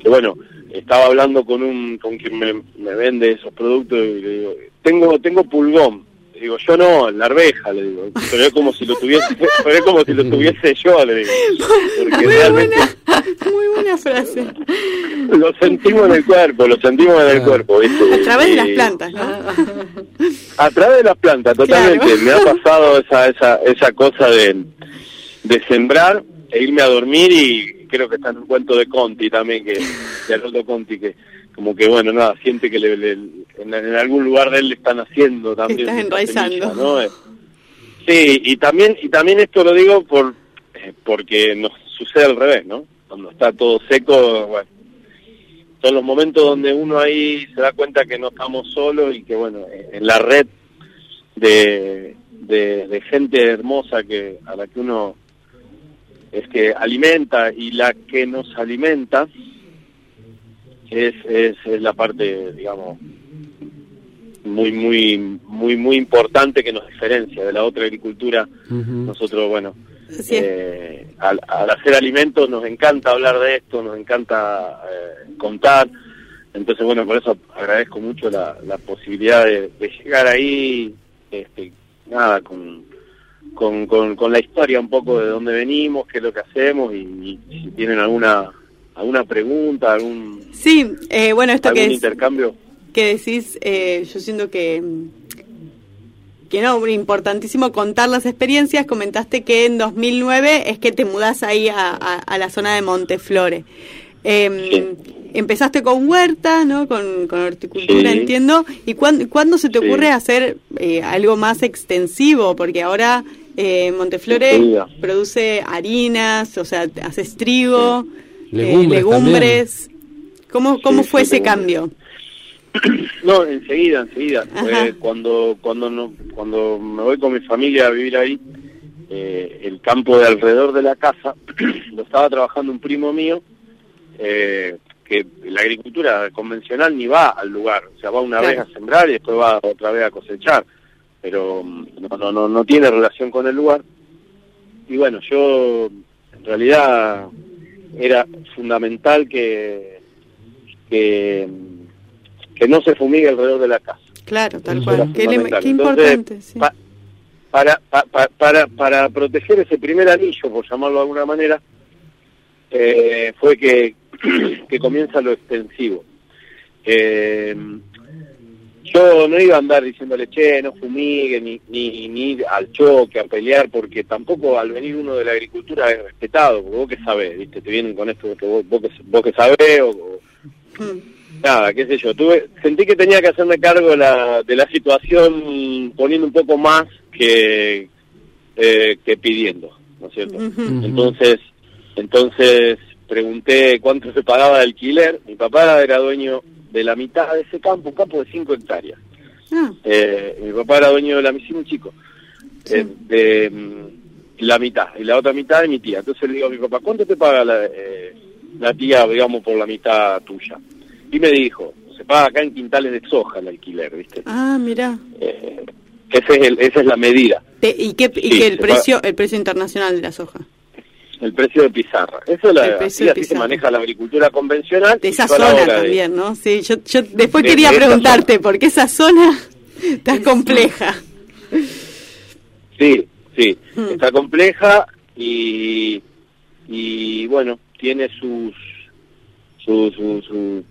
que, bueno, estaba hablando con un con quien me, vende esos productos y le digo, tengo tengo pulgón. Le digo, yo no, la arveja, le digo. Pero es como si lo tuviese, pero es como si lo tuviese yo, le digo. Porque muy, realmente, buena, muy buena frase. Lo sentimos en el cuerpo, lo sentimos en el cuerpo, ¿viste? A través de las plantas, ¿no? A través de las plantas, totalmente. Me ha pasado esa, esa, esa cosa de, de sembrar e irme a dormir y creo que está en un cuento de Conti también, que de Arnoldo Conti, que como que, bueno, nada, siente que le, en, algún lugar de él le están haciendo también. Estás enraizando. Eh, sí, y también, y también esto lo digo por eh, porque nos sucede al revés, ¿no? Cuando está todo seco, bueno, son los momentos donde uno ahí se da cuenta que no estamos solos y que, bueno, en la red de, de, de gente hermosa que a la que uno es que alimenta y la que nos alimenta es, es, la parte, digamos, muy, muy, muy, muy importante que nos diferencia de la otra agricultura. Nosotros, bueno, eh, al, hacer alimentos nos encanta hablar de esto, nos encanta eh, contar. Entonces, bueno, por eso agradezco mucho la, la posibilidad de, de llegar ahí, este, nada, con, con, con, la historia un poco de dónde venimos, qué es lo que hacemos y, si tienen alguna alguna pregunta, algún sí, eh, bueno esto que intercambio que decís, eh, yo siento que que no, importantísimo contar las experiencias. Comentaste que en 2009 es que te mudás ahí a, a, la zona de Monteflore. Eh, Empezaste con huerta, ¿no? Con, con horticultura, entiendo. ¿Y cuándo, se te ocurre hacer eh, algo más extensivo? Porque ahora eh, Monteflore produce harinas, o sea, haces trigo, legumbres. Eh, legumbres. ¿Cómo, cómo fue ese cambio? No, enseguida, enseguida. cuando cuando no, cuando me voy con mi familia a vivir ahí, eh, el campo de alrededor de la casa lo estaba trabajando un primo mío, que la agricultura convencional ni va al lugar, o sea, va una vez a sembrar y después va otra vez a cosechar pero mm, no, no, no, no tiene relación con el lugar. Y bueno, yo en realidad era fundamental que, que, que no se fumigue alrededor de la casa. Claro, tal cual. Qué, importante. para, para, para, para proteger ese primer anillo, por llamarlo de alguna manera, eh, fue que que comienza lo extensivo. Eh, yo no iba a andar diciéndole, che, no fumigue, ni, ni, ni al choque, a pelear, porque tampoco al venir uno de la agricultura es respetado, porque vos que sabés, ¿viste? Te vienen con esto que vos, vos, que, vos que sabés, o, nada, qué sé yo. Tuve, sentí que tenía que hacerme cargo la, de la situación poniendo un poco más que, eh, que pidiendo, ¿no es cierto? Entonces, entonces pregunté cuánto se pagaba de alquiler. Mi papá era dueño de la mitad de ese campo, un campo de 5 hectáreas. Ah. Eh, mi papá era dueño de la mitad, un chico, eh, de mm, la mitad, y la otra mitad de mi tía. Entonces le digo a mi papá, ¿cuánto te paga la, eh, la tía, digamos, por la mitad tuya? Y me dijo, se paga acá en quintales de soja el alquiler, ¿viste? Ah, mira. Eh, ese es el, esa es la medida. ¿Y qué, y Sí, qué el precio el precio internacional de la soja? El precio de pizarra. Eso es la, El así, precio de así se maneja la agricultura convencional. De esa zona de- también, ¿no? Sí, yo, yo después De- quería de preguntarte, porque esa zona está compleja. Sí, sí, Hmm. está compleja y, y bueno, tiene sus su, su, su,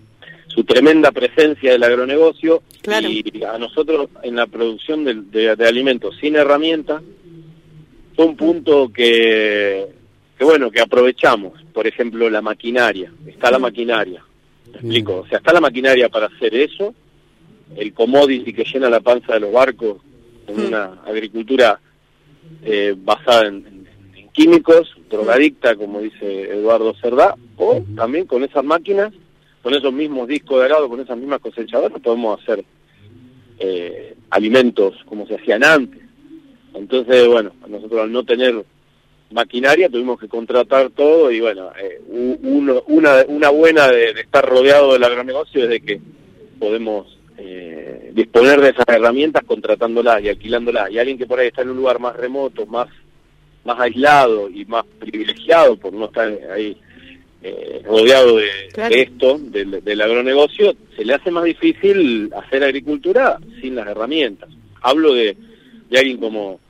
su tremenda presencia del agronegocio Claro. y a nosotros en la producción de, de- de alimentos sin herramientas fue un punto que, que bueno, que aprovechamos, por ejemplo, la maquinaria, está la maquinaria, ¿me explico? O sea, está la maquinaria para hacer eso, el commodity que llena la panza de los barcos en una agricultura eh, basada en, en- en químicos, drogadicta, como dice Eduardo Cerdá, o también con esas máquinas, con esos mismos discos de arado, con esas mismas cosechadoras, podemos hacer eh, alimentos como se hacían antes. Entonces, bueno, nosotros al no tener maquinaria tuvimos que contratar todo y bueno, eh, uno- una, una buena de, de estar rodeado del agronegocio es de que podemos eh, disponer de esas herramientas contratándolas y alquilándolas. Y alguien que por ahí está en un lugar más remoto, más, más aislado y más privilegiado por no estar ahí eh, rodeado de, Claro. de esto, del, del agronegocio, se le hace más difícil hacer agricultura sin las herramientas. Hablo de, de alguien como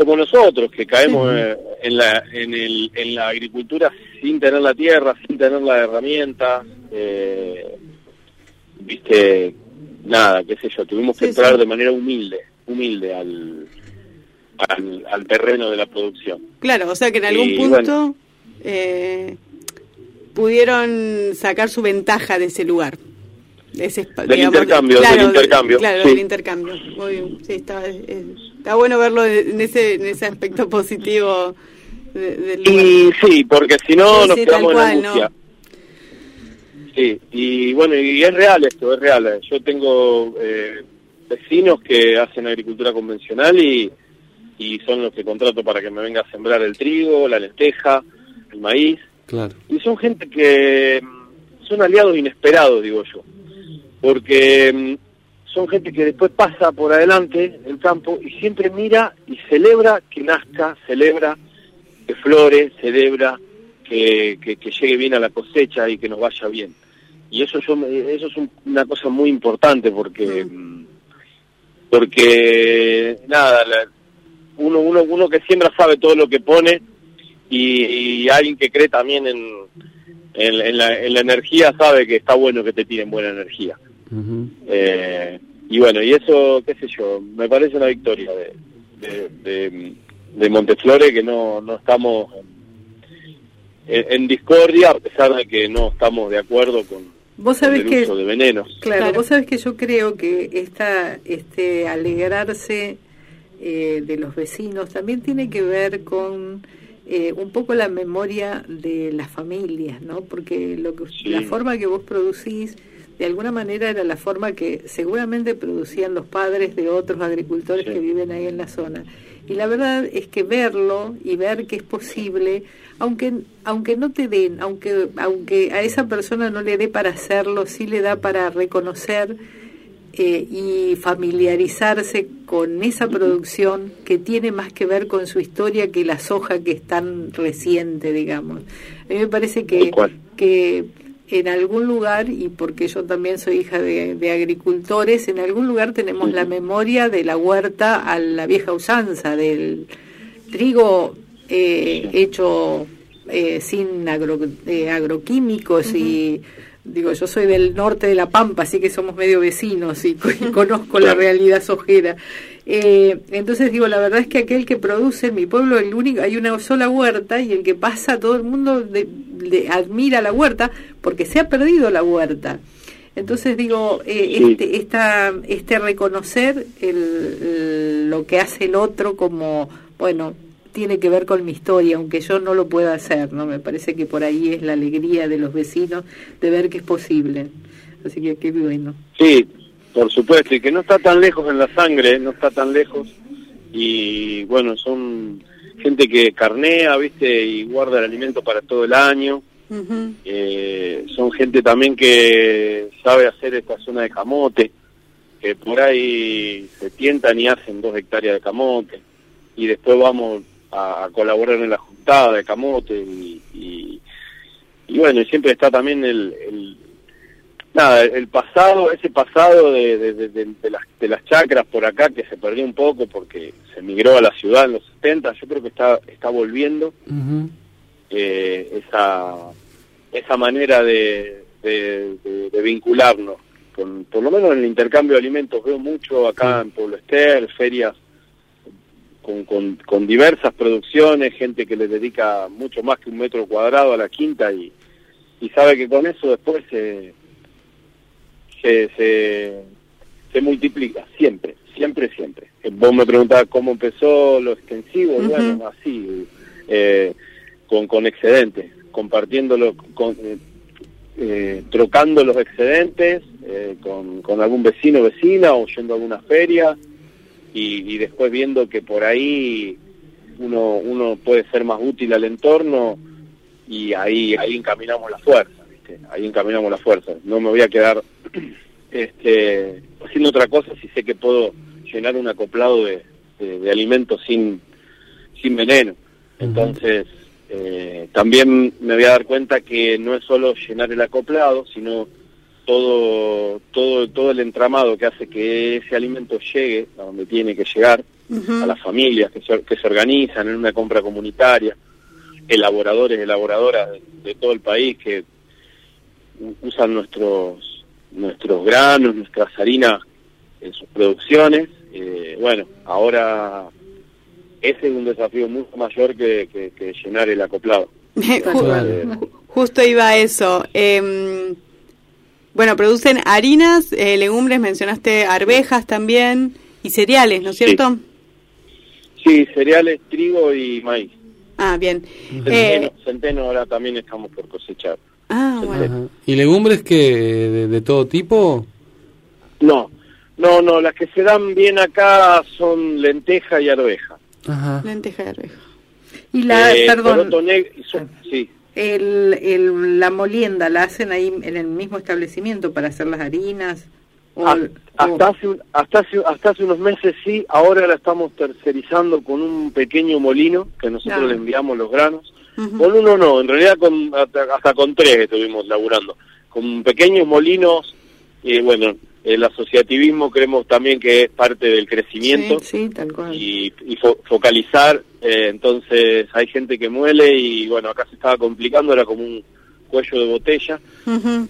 como nosotros que caemos eh, en la en, el, en la agricultura sin tener la tierra, sin tener la herramienta, eh, viste nada, qué sé yo, tuvimos que Sí, entrar sí. de manera humilde, humilde al, al al terreno de la producción. Claro, o sea que en algún Y, punto eh, pudieron sacar su ventaja de ese lugar. De ese Del digamos, intercambio, claro, del de- intercambio, Claro, sí. del intercambio. Muy bien, sí, está, es- está bueno verlo en ese, en ese aspecto positivo de- del lugar. Y sí, porque si no Sí, nos sí, quedamos cual, en la angustia. Sí, y bueno, y es real esto, es real. Yo tengo eh, vecinos que hacen agricultura convencional y, y son los que contrato para que me venga a sembrar el trigo, la lenteja, el maíz. Claro. Y son gente que mm, son aliados inesperados, digo yo. Porque mm, son gente que después pasa por adelante el campo y siempre mira y celebra que nazca, celebra que flore, celebra que, que, que llegue bien a la cosecha y que nos vaya bien. Y eso yo eso es un- una cosa muy importante porque mm, porque nada, la- uno uno uno que siembra sabe todo lo que pone y, y alguien que cree también en, en, en la, en la energía sabe que está bueno que te tiren buena energía. Eh, y bueno, y eso, qué sé yo, me parece una victoria de, de, de, de Monteflore que no, no estamos en, en discordia, a pesar de que no estamos de acuerdo con, Vos con sabés el que uso de venenos. Claro, vos sabés que yo creo que esta, este alegrarse eh, de los vecinos también tiene que ver con eh, un poco la memoria de las familias, ¿no? Porque lo que, la forma que vos producís de alguna manera era la forma que seguramente producían los padres de otros agricultores que viven ahí en la zona. Y la verdad es que verlo y ver que es posible, aunque aunque no te den, aunque aunque a esa persona no le dé para hacerlo, sí le da para reconocer eh, y familiarizarse con esa producción que tiene más que ver con su historia que la soja que es tan reciente, digamos. A mí me parece que, que en algún lugar, y porque yo también soy hija de, de agricultores, en algún lugar tenemos la memoria de la huerta a la vieja usanza, del trigo eh, hecho eh, sin agro, eh, agroquímicos y digo, yo soy del norte de La Pampa, así que somos medio vecinos y, conozco la realidad sojera. Eh, entonces digo, la verdad es que aquel que produce en mi pueblo, el único, hay una sola huerta y el que pasa, todo el mundo le admira la huerta porque se ha perdido la huerta. Entonces digo, eh, este, esta, este reconocer el, lo que hace el otro como, bueno, tiene que ver con mi historia, aunque yo no lo pueda hacer, ¿no? Me parece que por ahí es la alegría de los vecinos de ver que es posible. Así que qué bueno. Sí, por supuesto, y que no está tan lejos en la sangre, no está tan lejos. Y bueno, son gente que carnea, ¿viste? Y guarda el alimento para todo el año. eh, son gente también que sabe hacer esta zona de camote, que por ahí se tientan y hacen dos hectáreas de camote. Y después vamos a, colaborar en la juntada de camote y, y, y bueno, siempre está también el, el, nada, el pasado, ese pasado de, de, de, las, de las chacras por acá que se perdió un poco porque se migró a la ciudad en los 70, yo creo que está, está volviendo eh, esa, esa manera de, de, vincularnos. Con, por lo menos en el intercambio de alimentos veo mucho acá en Pueblo Ester, ferias con, con, con, diversas producciones, gente que le dedica mucho más que un metro cuadrado a la quinta y, y sabe que con eso después se, se, se, multiplica, siempre, siempre, siempre. Eh, vos me preguntabas cómo empezó lo extensivo, bueno, así, eh, con, con excedentes, compartiéndolo, con, eh, eh trocando los excedentes con, con algún vecino vecina o yendo a alguna feria y, y, después viendo que por ahí uno, uno puede ser más útil al entorno y ahí, ahí encaminamos la fuerza, ahí encaminamos la fuerza. No me voy a quedar este, haciendo otra cosa si sé que puedo llenar un acoplado de, de, alimentos sin, sin veneno. Entonces, eh, también me voy a dar cuenta que no es solo llenar el acoplado, sino todo, todo, todo el entramado que hace que ese alimento llegue a donde tiene que llegar, a las familias que se, que se organizan en una compra comunitaria, elaboradores, elaboradoras de todo el país que usan nuestros nuestros granos, nuestras harinas en sus producciones. Eh, bueno, ahora ese es un desafío mucho mayor que, llenar el acoplado. Justo iba a eso. Em, bueno, producen harinas, eh, legumbres, mencionaste arvejas también y cereales, ¿no es cierto? Sí. cereales, trigo y maíz. Ah, bien. Centeno, eh, centeno ahora también estamos por cosechar. Ah, bueno. ¿Y legumbres que de, todo tipo? No, no, no, las que se dan bien acá son lenteja y arveja. Ajá. Lenteja y arveja. Y la, eh, perdón, sí. El, el, la molienda la hacen ahí en el mismo establecimiento para hacer las harinas. Ah, hasta, hace, hasta, hace, hasta hace unos meses sí, ahora la estamos tercerizando con un pequeño molino que nosotros le enviamos los granos con uno no, en realidad con, hasta, con tres estuvimos laburando. Con pequeños molinos, y bueno, el asociativismo creemos también que es parte del crecimiento y, focalizar. Eh, entonces hay gente que muele y bueno, acá se estaba complicando, era como un cuello de botella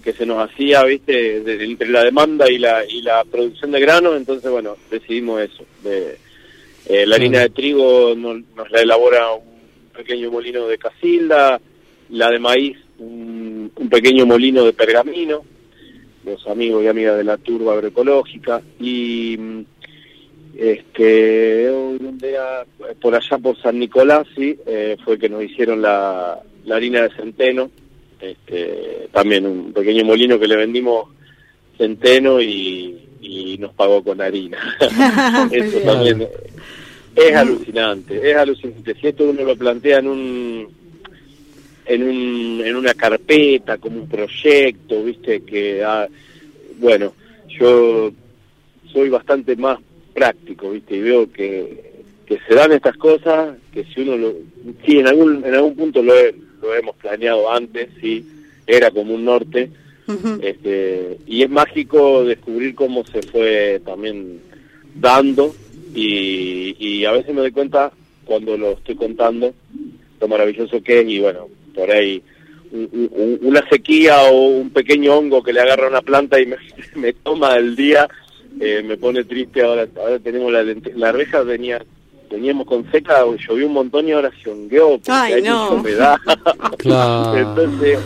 que se nos hacía, viste, entre la demanda y la, y la producción de grano, entonces bueno, decidimos eso. De, eh, la harina de trigo nos, nos la elabora un pequeño molino de casilda, la de maíz, un, pequeño molino de pergamino, los amigos y amigas de la turba agroecológica, y este por allá por San Nicolás sí, eh, fue que nos hicieron la, la harina de centeno, este, también un pequeño molino que le vendimos centeno y, y nos pagó con harina. Eso también es alucinante, es alucinante. Si esto uno lo plantea en un, en un, en una carpeta, como un proyecto, viste, que, ah, bueno, yo soy bastante más práctico, viste, y veo que, que se dan estas cosas, que si uno lo, sí, en algún, en algún punto lo, lo hemos planeado antes, sí, era como un norte, este, y es mágico descubrir cómo se fue también dando y, y a veces me doy cuenta cuando lo estoy contando lo maravilloso que es y bueno, por ahí una sequía o un pequeño hongo que le agarra a una planta y me, me toma el día, eh, me pone triste. Ahora, ahora tenemos la, la arveja venía teníamos con seca, llovió un montón y ahora se hongueó porque hay mucha humedad. Claro. Entonces,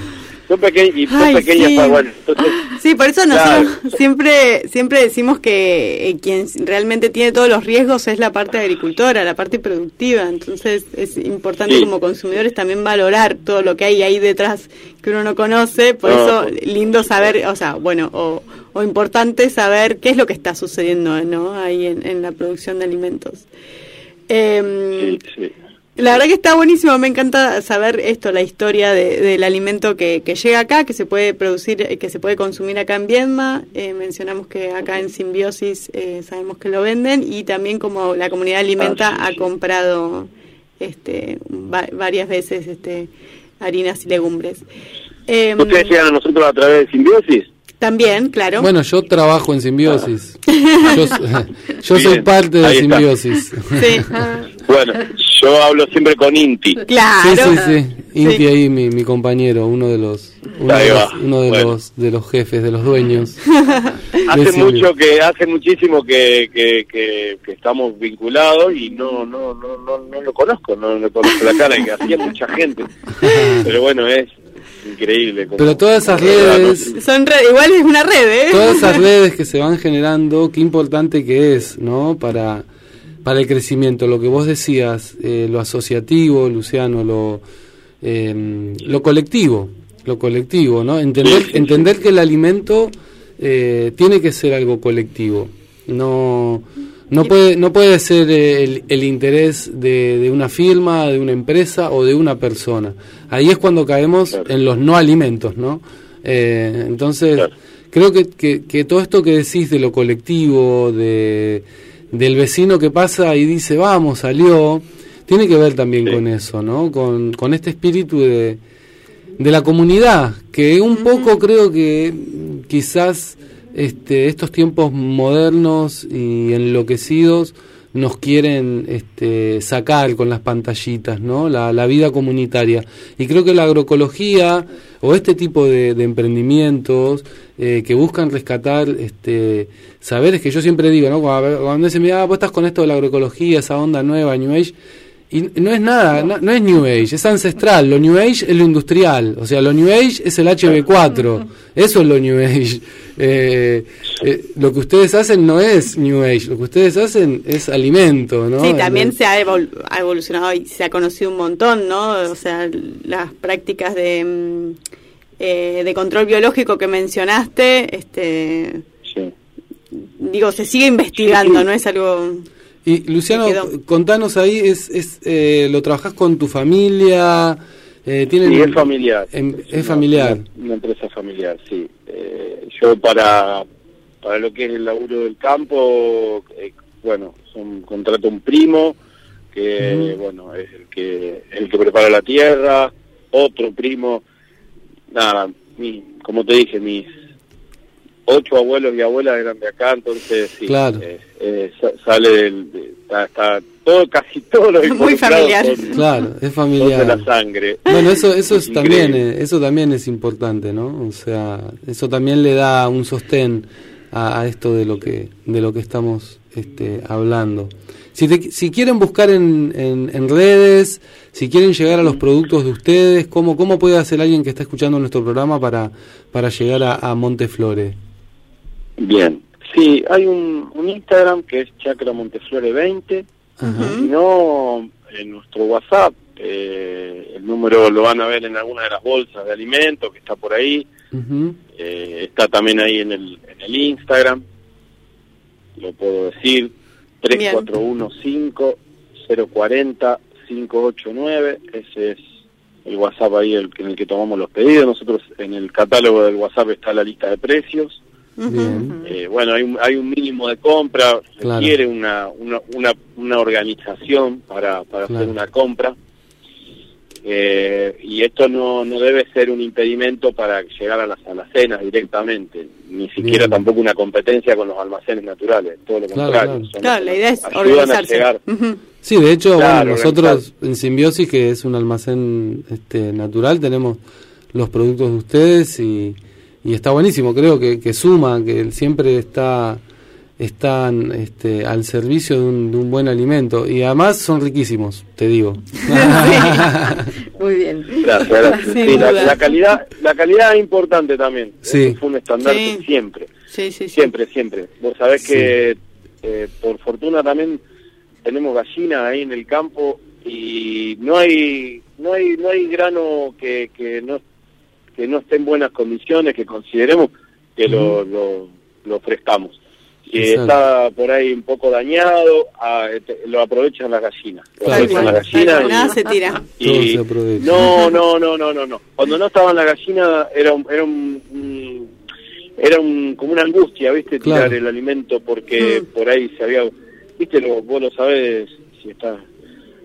son, pequeñas y son pequeñas sí. bueno, entonces, sí, por eso nosotros siempre siempre decimos que eh, quien realmente tiene todos los riesgos es la parte agricultora, la parte productiva. Entonces es importante Sí. como consumidores también valorar todo lo que hay ahí detrás que uno no conoce. Por No, eso lindo saber, o sea, bueno, o, o importante saber qué es lo que está sucediendo, ¿no? Ahí en, en la producción de alimentos. Em, La verdad que está buenísimo, me encanta saber esto, la historia de- del alimento que, que llega acá, que se puede producir, eh, que se puede consumir acá en Viedma. Eh, mencionamos que acá en Simbiosis eh, sabemos que lo venden y también como la comunidad alimenta ha comprado este, va- varias veces este, harinas y legumbres. Em, ¿Ustedes llegan a nosotros a través de Simbiosis? También, claro. Bueno, yo trabajo en simbiosis. Yo, yo soy parte de simbiosis. Sí. Bueno, yo hablo siempre con Inti. Claro. Sí, sí, sí. Inti ahí, mi, mi compañero, uno de los, uno de los, uno de, Bueno. los, de los jefes, de los dueños. Hace de mucho que, hace muchísimo que, que, que, que estamos vinculados y no, no, no, no, no lo conozco, no le conozco la cara, que hacía mucha gente. Pero bueno, es increíble. como- Pero todas esas redes, Son re- igual es una red, ¿eh? todas esas redes que se van generando, qué importante que es, ¿no? Para, para el crecimiento. Lo que vos decías, eh, lo asociativo, Luciano, lo, eh, lo colectivo, lo colectivo, ¿no? Entender, entender que el alimento eh, tiene que ser algo colectivo. No, no puede, no puede ser el, el interés de, de una firma, de una empresa o de una persona. Ahí es cuando caemos en los no alimentos, ¿no? Eh, entonces, creo que, que, que todo esto que decís de lo colectivo, de, del vecino que pasa y dice, vamos, salió, tiene que ver también con eso, ¿no? Con, con este espíritu de, de la comunidad, que un poco creo que quizás este, estos tiempos modernos y enloquecidos nos quieren este, sacar con las pantallitas, ¿no? La, vida comunitaria. Y creo que la agroecología o este tipo de, de emprendimientos eh, que buscan rescatar este, saberes que yo siempre digo, ¿no? Cuando, cuando dicen, mira, vos estás con esto de la agroecología, esa onda nueva, New Age, y no es nada, no, no es New Age, es ancestral. Lo New Age es lo industrial. O sea, lo New Age es el HB4. Eso es lo New Age. Eh, eh, lo que ustedes hacen no es New Age. Lo que ustedes hacen es alimento, ¿no? Sí, también se ha, evol- ha evolucionado y se ha conocido un montón, ¿no? O sea, las prácticas de, mm, eh, de control biológico que mencionaste, este, digo, se sigue investigando, no es algo... Y Luciano, contanos ahí, es, es eh, ¿lo trabajás con tu familia? Eh, ¿tienen, Sí, es familiar. em- es una- familiar. Una, una empresa familiar, sí. Eh, yo para, para lo que es el laburo del campo, eh, bueno, son, contrato un primo, que bueno, es el que, el que prepara la tierra, otro primo, nada, mi, como te dije, mis ocho abuelos y abuelas eran de acá, entonces sí, Claro. eh, eh, sa- sale del, de- está, está todo, casi todo lo Muy familiar. son- Claro, es familiar. de la sangre. Bueno, eso eso es también eh, eso también es importante, ¿no? O sea, eso también le da un sostén a, a esto de lo que de lo que estamos este, hablando. Si, te- si quieren buscar en, en, en redes, si quieren llegar a los productos de ustedes, ¿cómo, cómo puede hacer alguien que está escuchando nuestro programa para, para llegar a, a Monteflore? Bien, sí, hay un, un Instagram que es Chacra Monteflore 20, si no, en nuestro WhatsApp, eh, el número lo van a ver en alguna de las bolsas de alimentos que está por ahí, eh, está también ahí en el, en el Instagram, lo puedo decir, 3415-040-589, ese es el WhatsApp ahí el, en el que tomamos los pedidos, nosotros en el catálogo del WhatsApp está la lista de precios, Bien. eh, bueno, hay un, hay un mínimo de compra, Claro. requiere una, una, una, una organización para, para Claro. hacer una compra. Eh, y esto no, no debe ser un impedimento para llegar a las alacenas directamente, ni siquiera Bien. tampoco una competencia con los almacenes naturales, todo lo Claro, contrario. claro. son Claro, la idea es ayudan a organizarse. llegar Ujú. Sí, de hecho, bueno, nosotros en Simbiosis, que es un almacén este, natural, tenemos los productos de ustedes y, y está buenísimo, creo que, que suma, que siempre está están este, al servicio de un, de un, buen alimento y además son riquísimos, te digo. Muy bien. Gracias, Sí, la, calidad, la calidad es importante también. Sí. fue un estandarte siempre. Sí, sí, siempre, siempre. Vos sabés que eh, por fortuna también tenemos gallina ahí en el campo y no hay no hay no hay grano que, que no que no esté en buenas condiciones que consideremos que lo, lo, lo ofrezcamos. Si está por ahí un poco dañado a, este, lo aprovechan las gallinas. Lo aprovechan las gallinas nada se tira. Y, no no no no no no. Cuando no estaban las gallinas era un, era un, era un, como una angustia viste tirar el alimento porque mm. por ahí se había viste, lo, vos lo sabés si está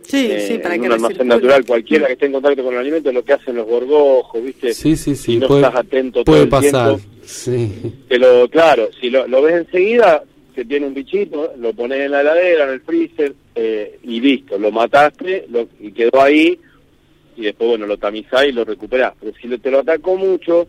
Sí, eh, sí, para en que un almacén natural, cualquiera que esté en contacto con el alimento, lo que hacen los gorgojos, ¿viste? Sí, sí, sí. Si no puede, estás atento puede todo el pasar, tiempo, sí. te lo, claro, si lo, lo ves enseguida, que tiene un bichito, lo pones en la heladera, en el freezer, eh, y listo, lo mataste lo, y quedó ahí, y después, bueno, lo tamizás y lo recuperás. Pero si te lo atacó mucho,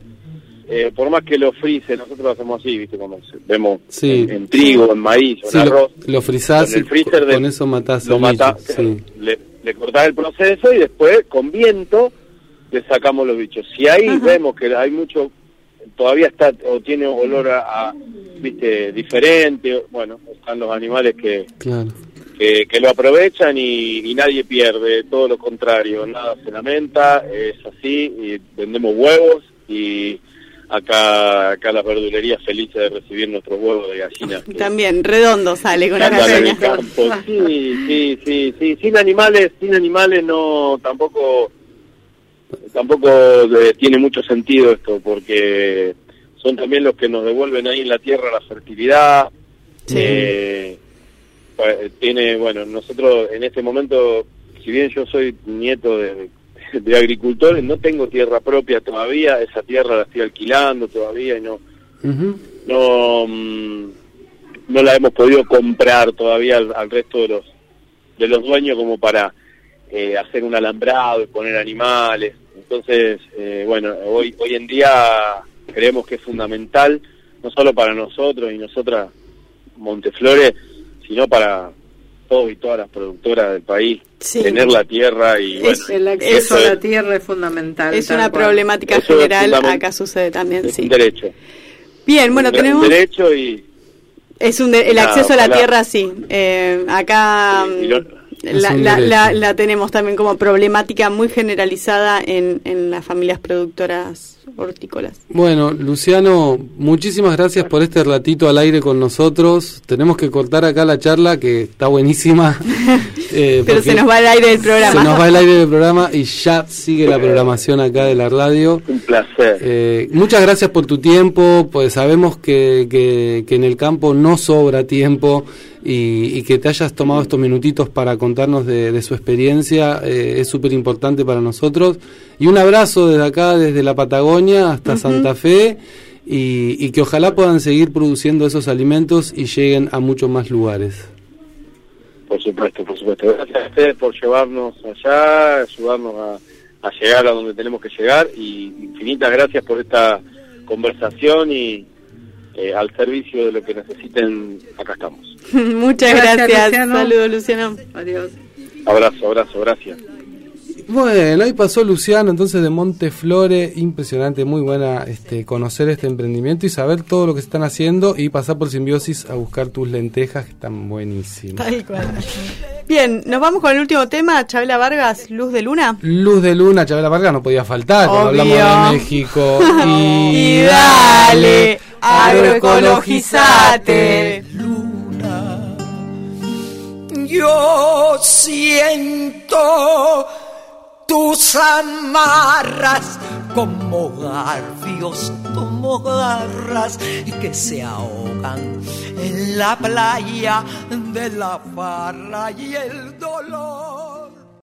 eh, por más que lo frise, nosotros lo hacemos así, ¿viste? Como vemos en, trigo, en maíz, en arroz. Lo, lo frizás y freezer con eso matás lo matás, le, le cortás el proceso y después, con viento, le sacamos los bichos. Si ahí vemos que hay mucho, todavía está o tiene olor a, viste, diferente, bueno, están los animales que... Que, lo aprovechan y, y, nadie pierde, todo lo contrario, nada se lamenta, es así, y vendemos huevos y acá acá la verdulería feliz de recibir nuestros huevos de gallina. También, redondo sale con la gallina. Sí, sí, sí, sí, sin animales, sin animales no, tampoco, tampoco eh, tiene mucho sentido esto, porque son también los que nos devuelven ahí en la tierra la fertilidad. Eh, pues, tiene, bueno, nosotros en este momento, si bien yo soy nieto de de agricultores, no tengo tierra propia todavía, esa tierra la estoy alquilando todavía y no, no, mm, no la hemos podido comprar todavía al, resto de los, de los dueños como para eh, hacer un alambrado y poner animales. Entonces, eh, bueno, hoy, hoy en día creemos que es fundamental, no solo para nosotros y nosotras, Monteflores, sino para, todos y todas las productoras del país tener la tierra y bueno, el acceso a la tierra es fundamental es una problemática general acá sucede también es sí. un derecho. Bien bueno tenemos derecho y es un el acceso a la tierra sí. Eh, acá la, la, la, tenemos también como problemática muy generalizada en, en las familias productoras hortícolas. Bueno, Luciano, muchísimas gracias por este ratito al aire con nosotros. Tenemos que cortar acá la charla que está buenísima. Eh, Pero se nos va el aire del programa. Se nos va el aire del programa y ya sigue la programación acá de la radio. Un placer. Eh, muchas gracias por tu tiempo, pues sabemos que, que, que en el campo no sobra tiempo y, que te hayas tomado estos minutitos para contarnos de, su experiencia eh, es súper importante para nosotros. Y un abrazo desde acá, desde la Patagonia hasta Santa Fe. Y, que ojalá puedan seguir produciendo esos alimentos y lleguen a muchos más lugares. Por supuesto, por supuesto. Gracias a ustedes por llevarnos allá, ayudarnos a, a llegar a donde tenemos que llegar y infinitas gracias por esta conversación y, eh, al servicio de lo que necesiten, acá estamos. Muchas gracias. Saludos, Luciano. Adiós. Abrazo, abrazo, gracias. Bueno, ahí pasó Luciano, entonces de Monteflore, impresionante, muy buena este, conocer este emprendimiento y saber todo lo que están haciendo y pasar por Simbiosis a buscar tus lentejas que están buenísimas. Bien, nos vamos con el último tema, Chabela Vargas, Luz de Luna. Luz de Luna, Chabela Vargas no podía faltar cuando hablamos de México. y, dale, agroecologizate. Luna, yo siento tus amarras como garfios, como garras que se ahogan en la playa de la farra y el dolor.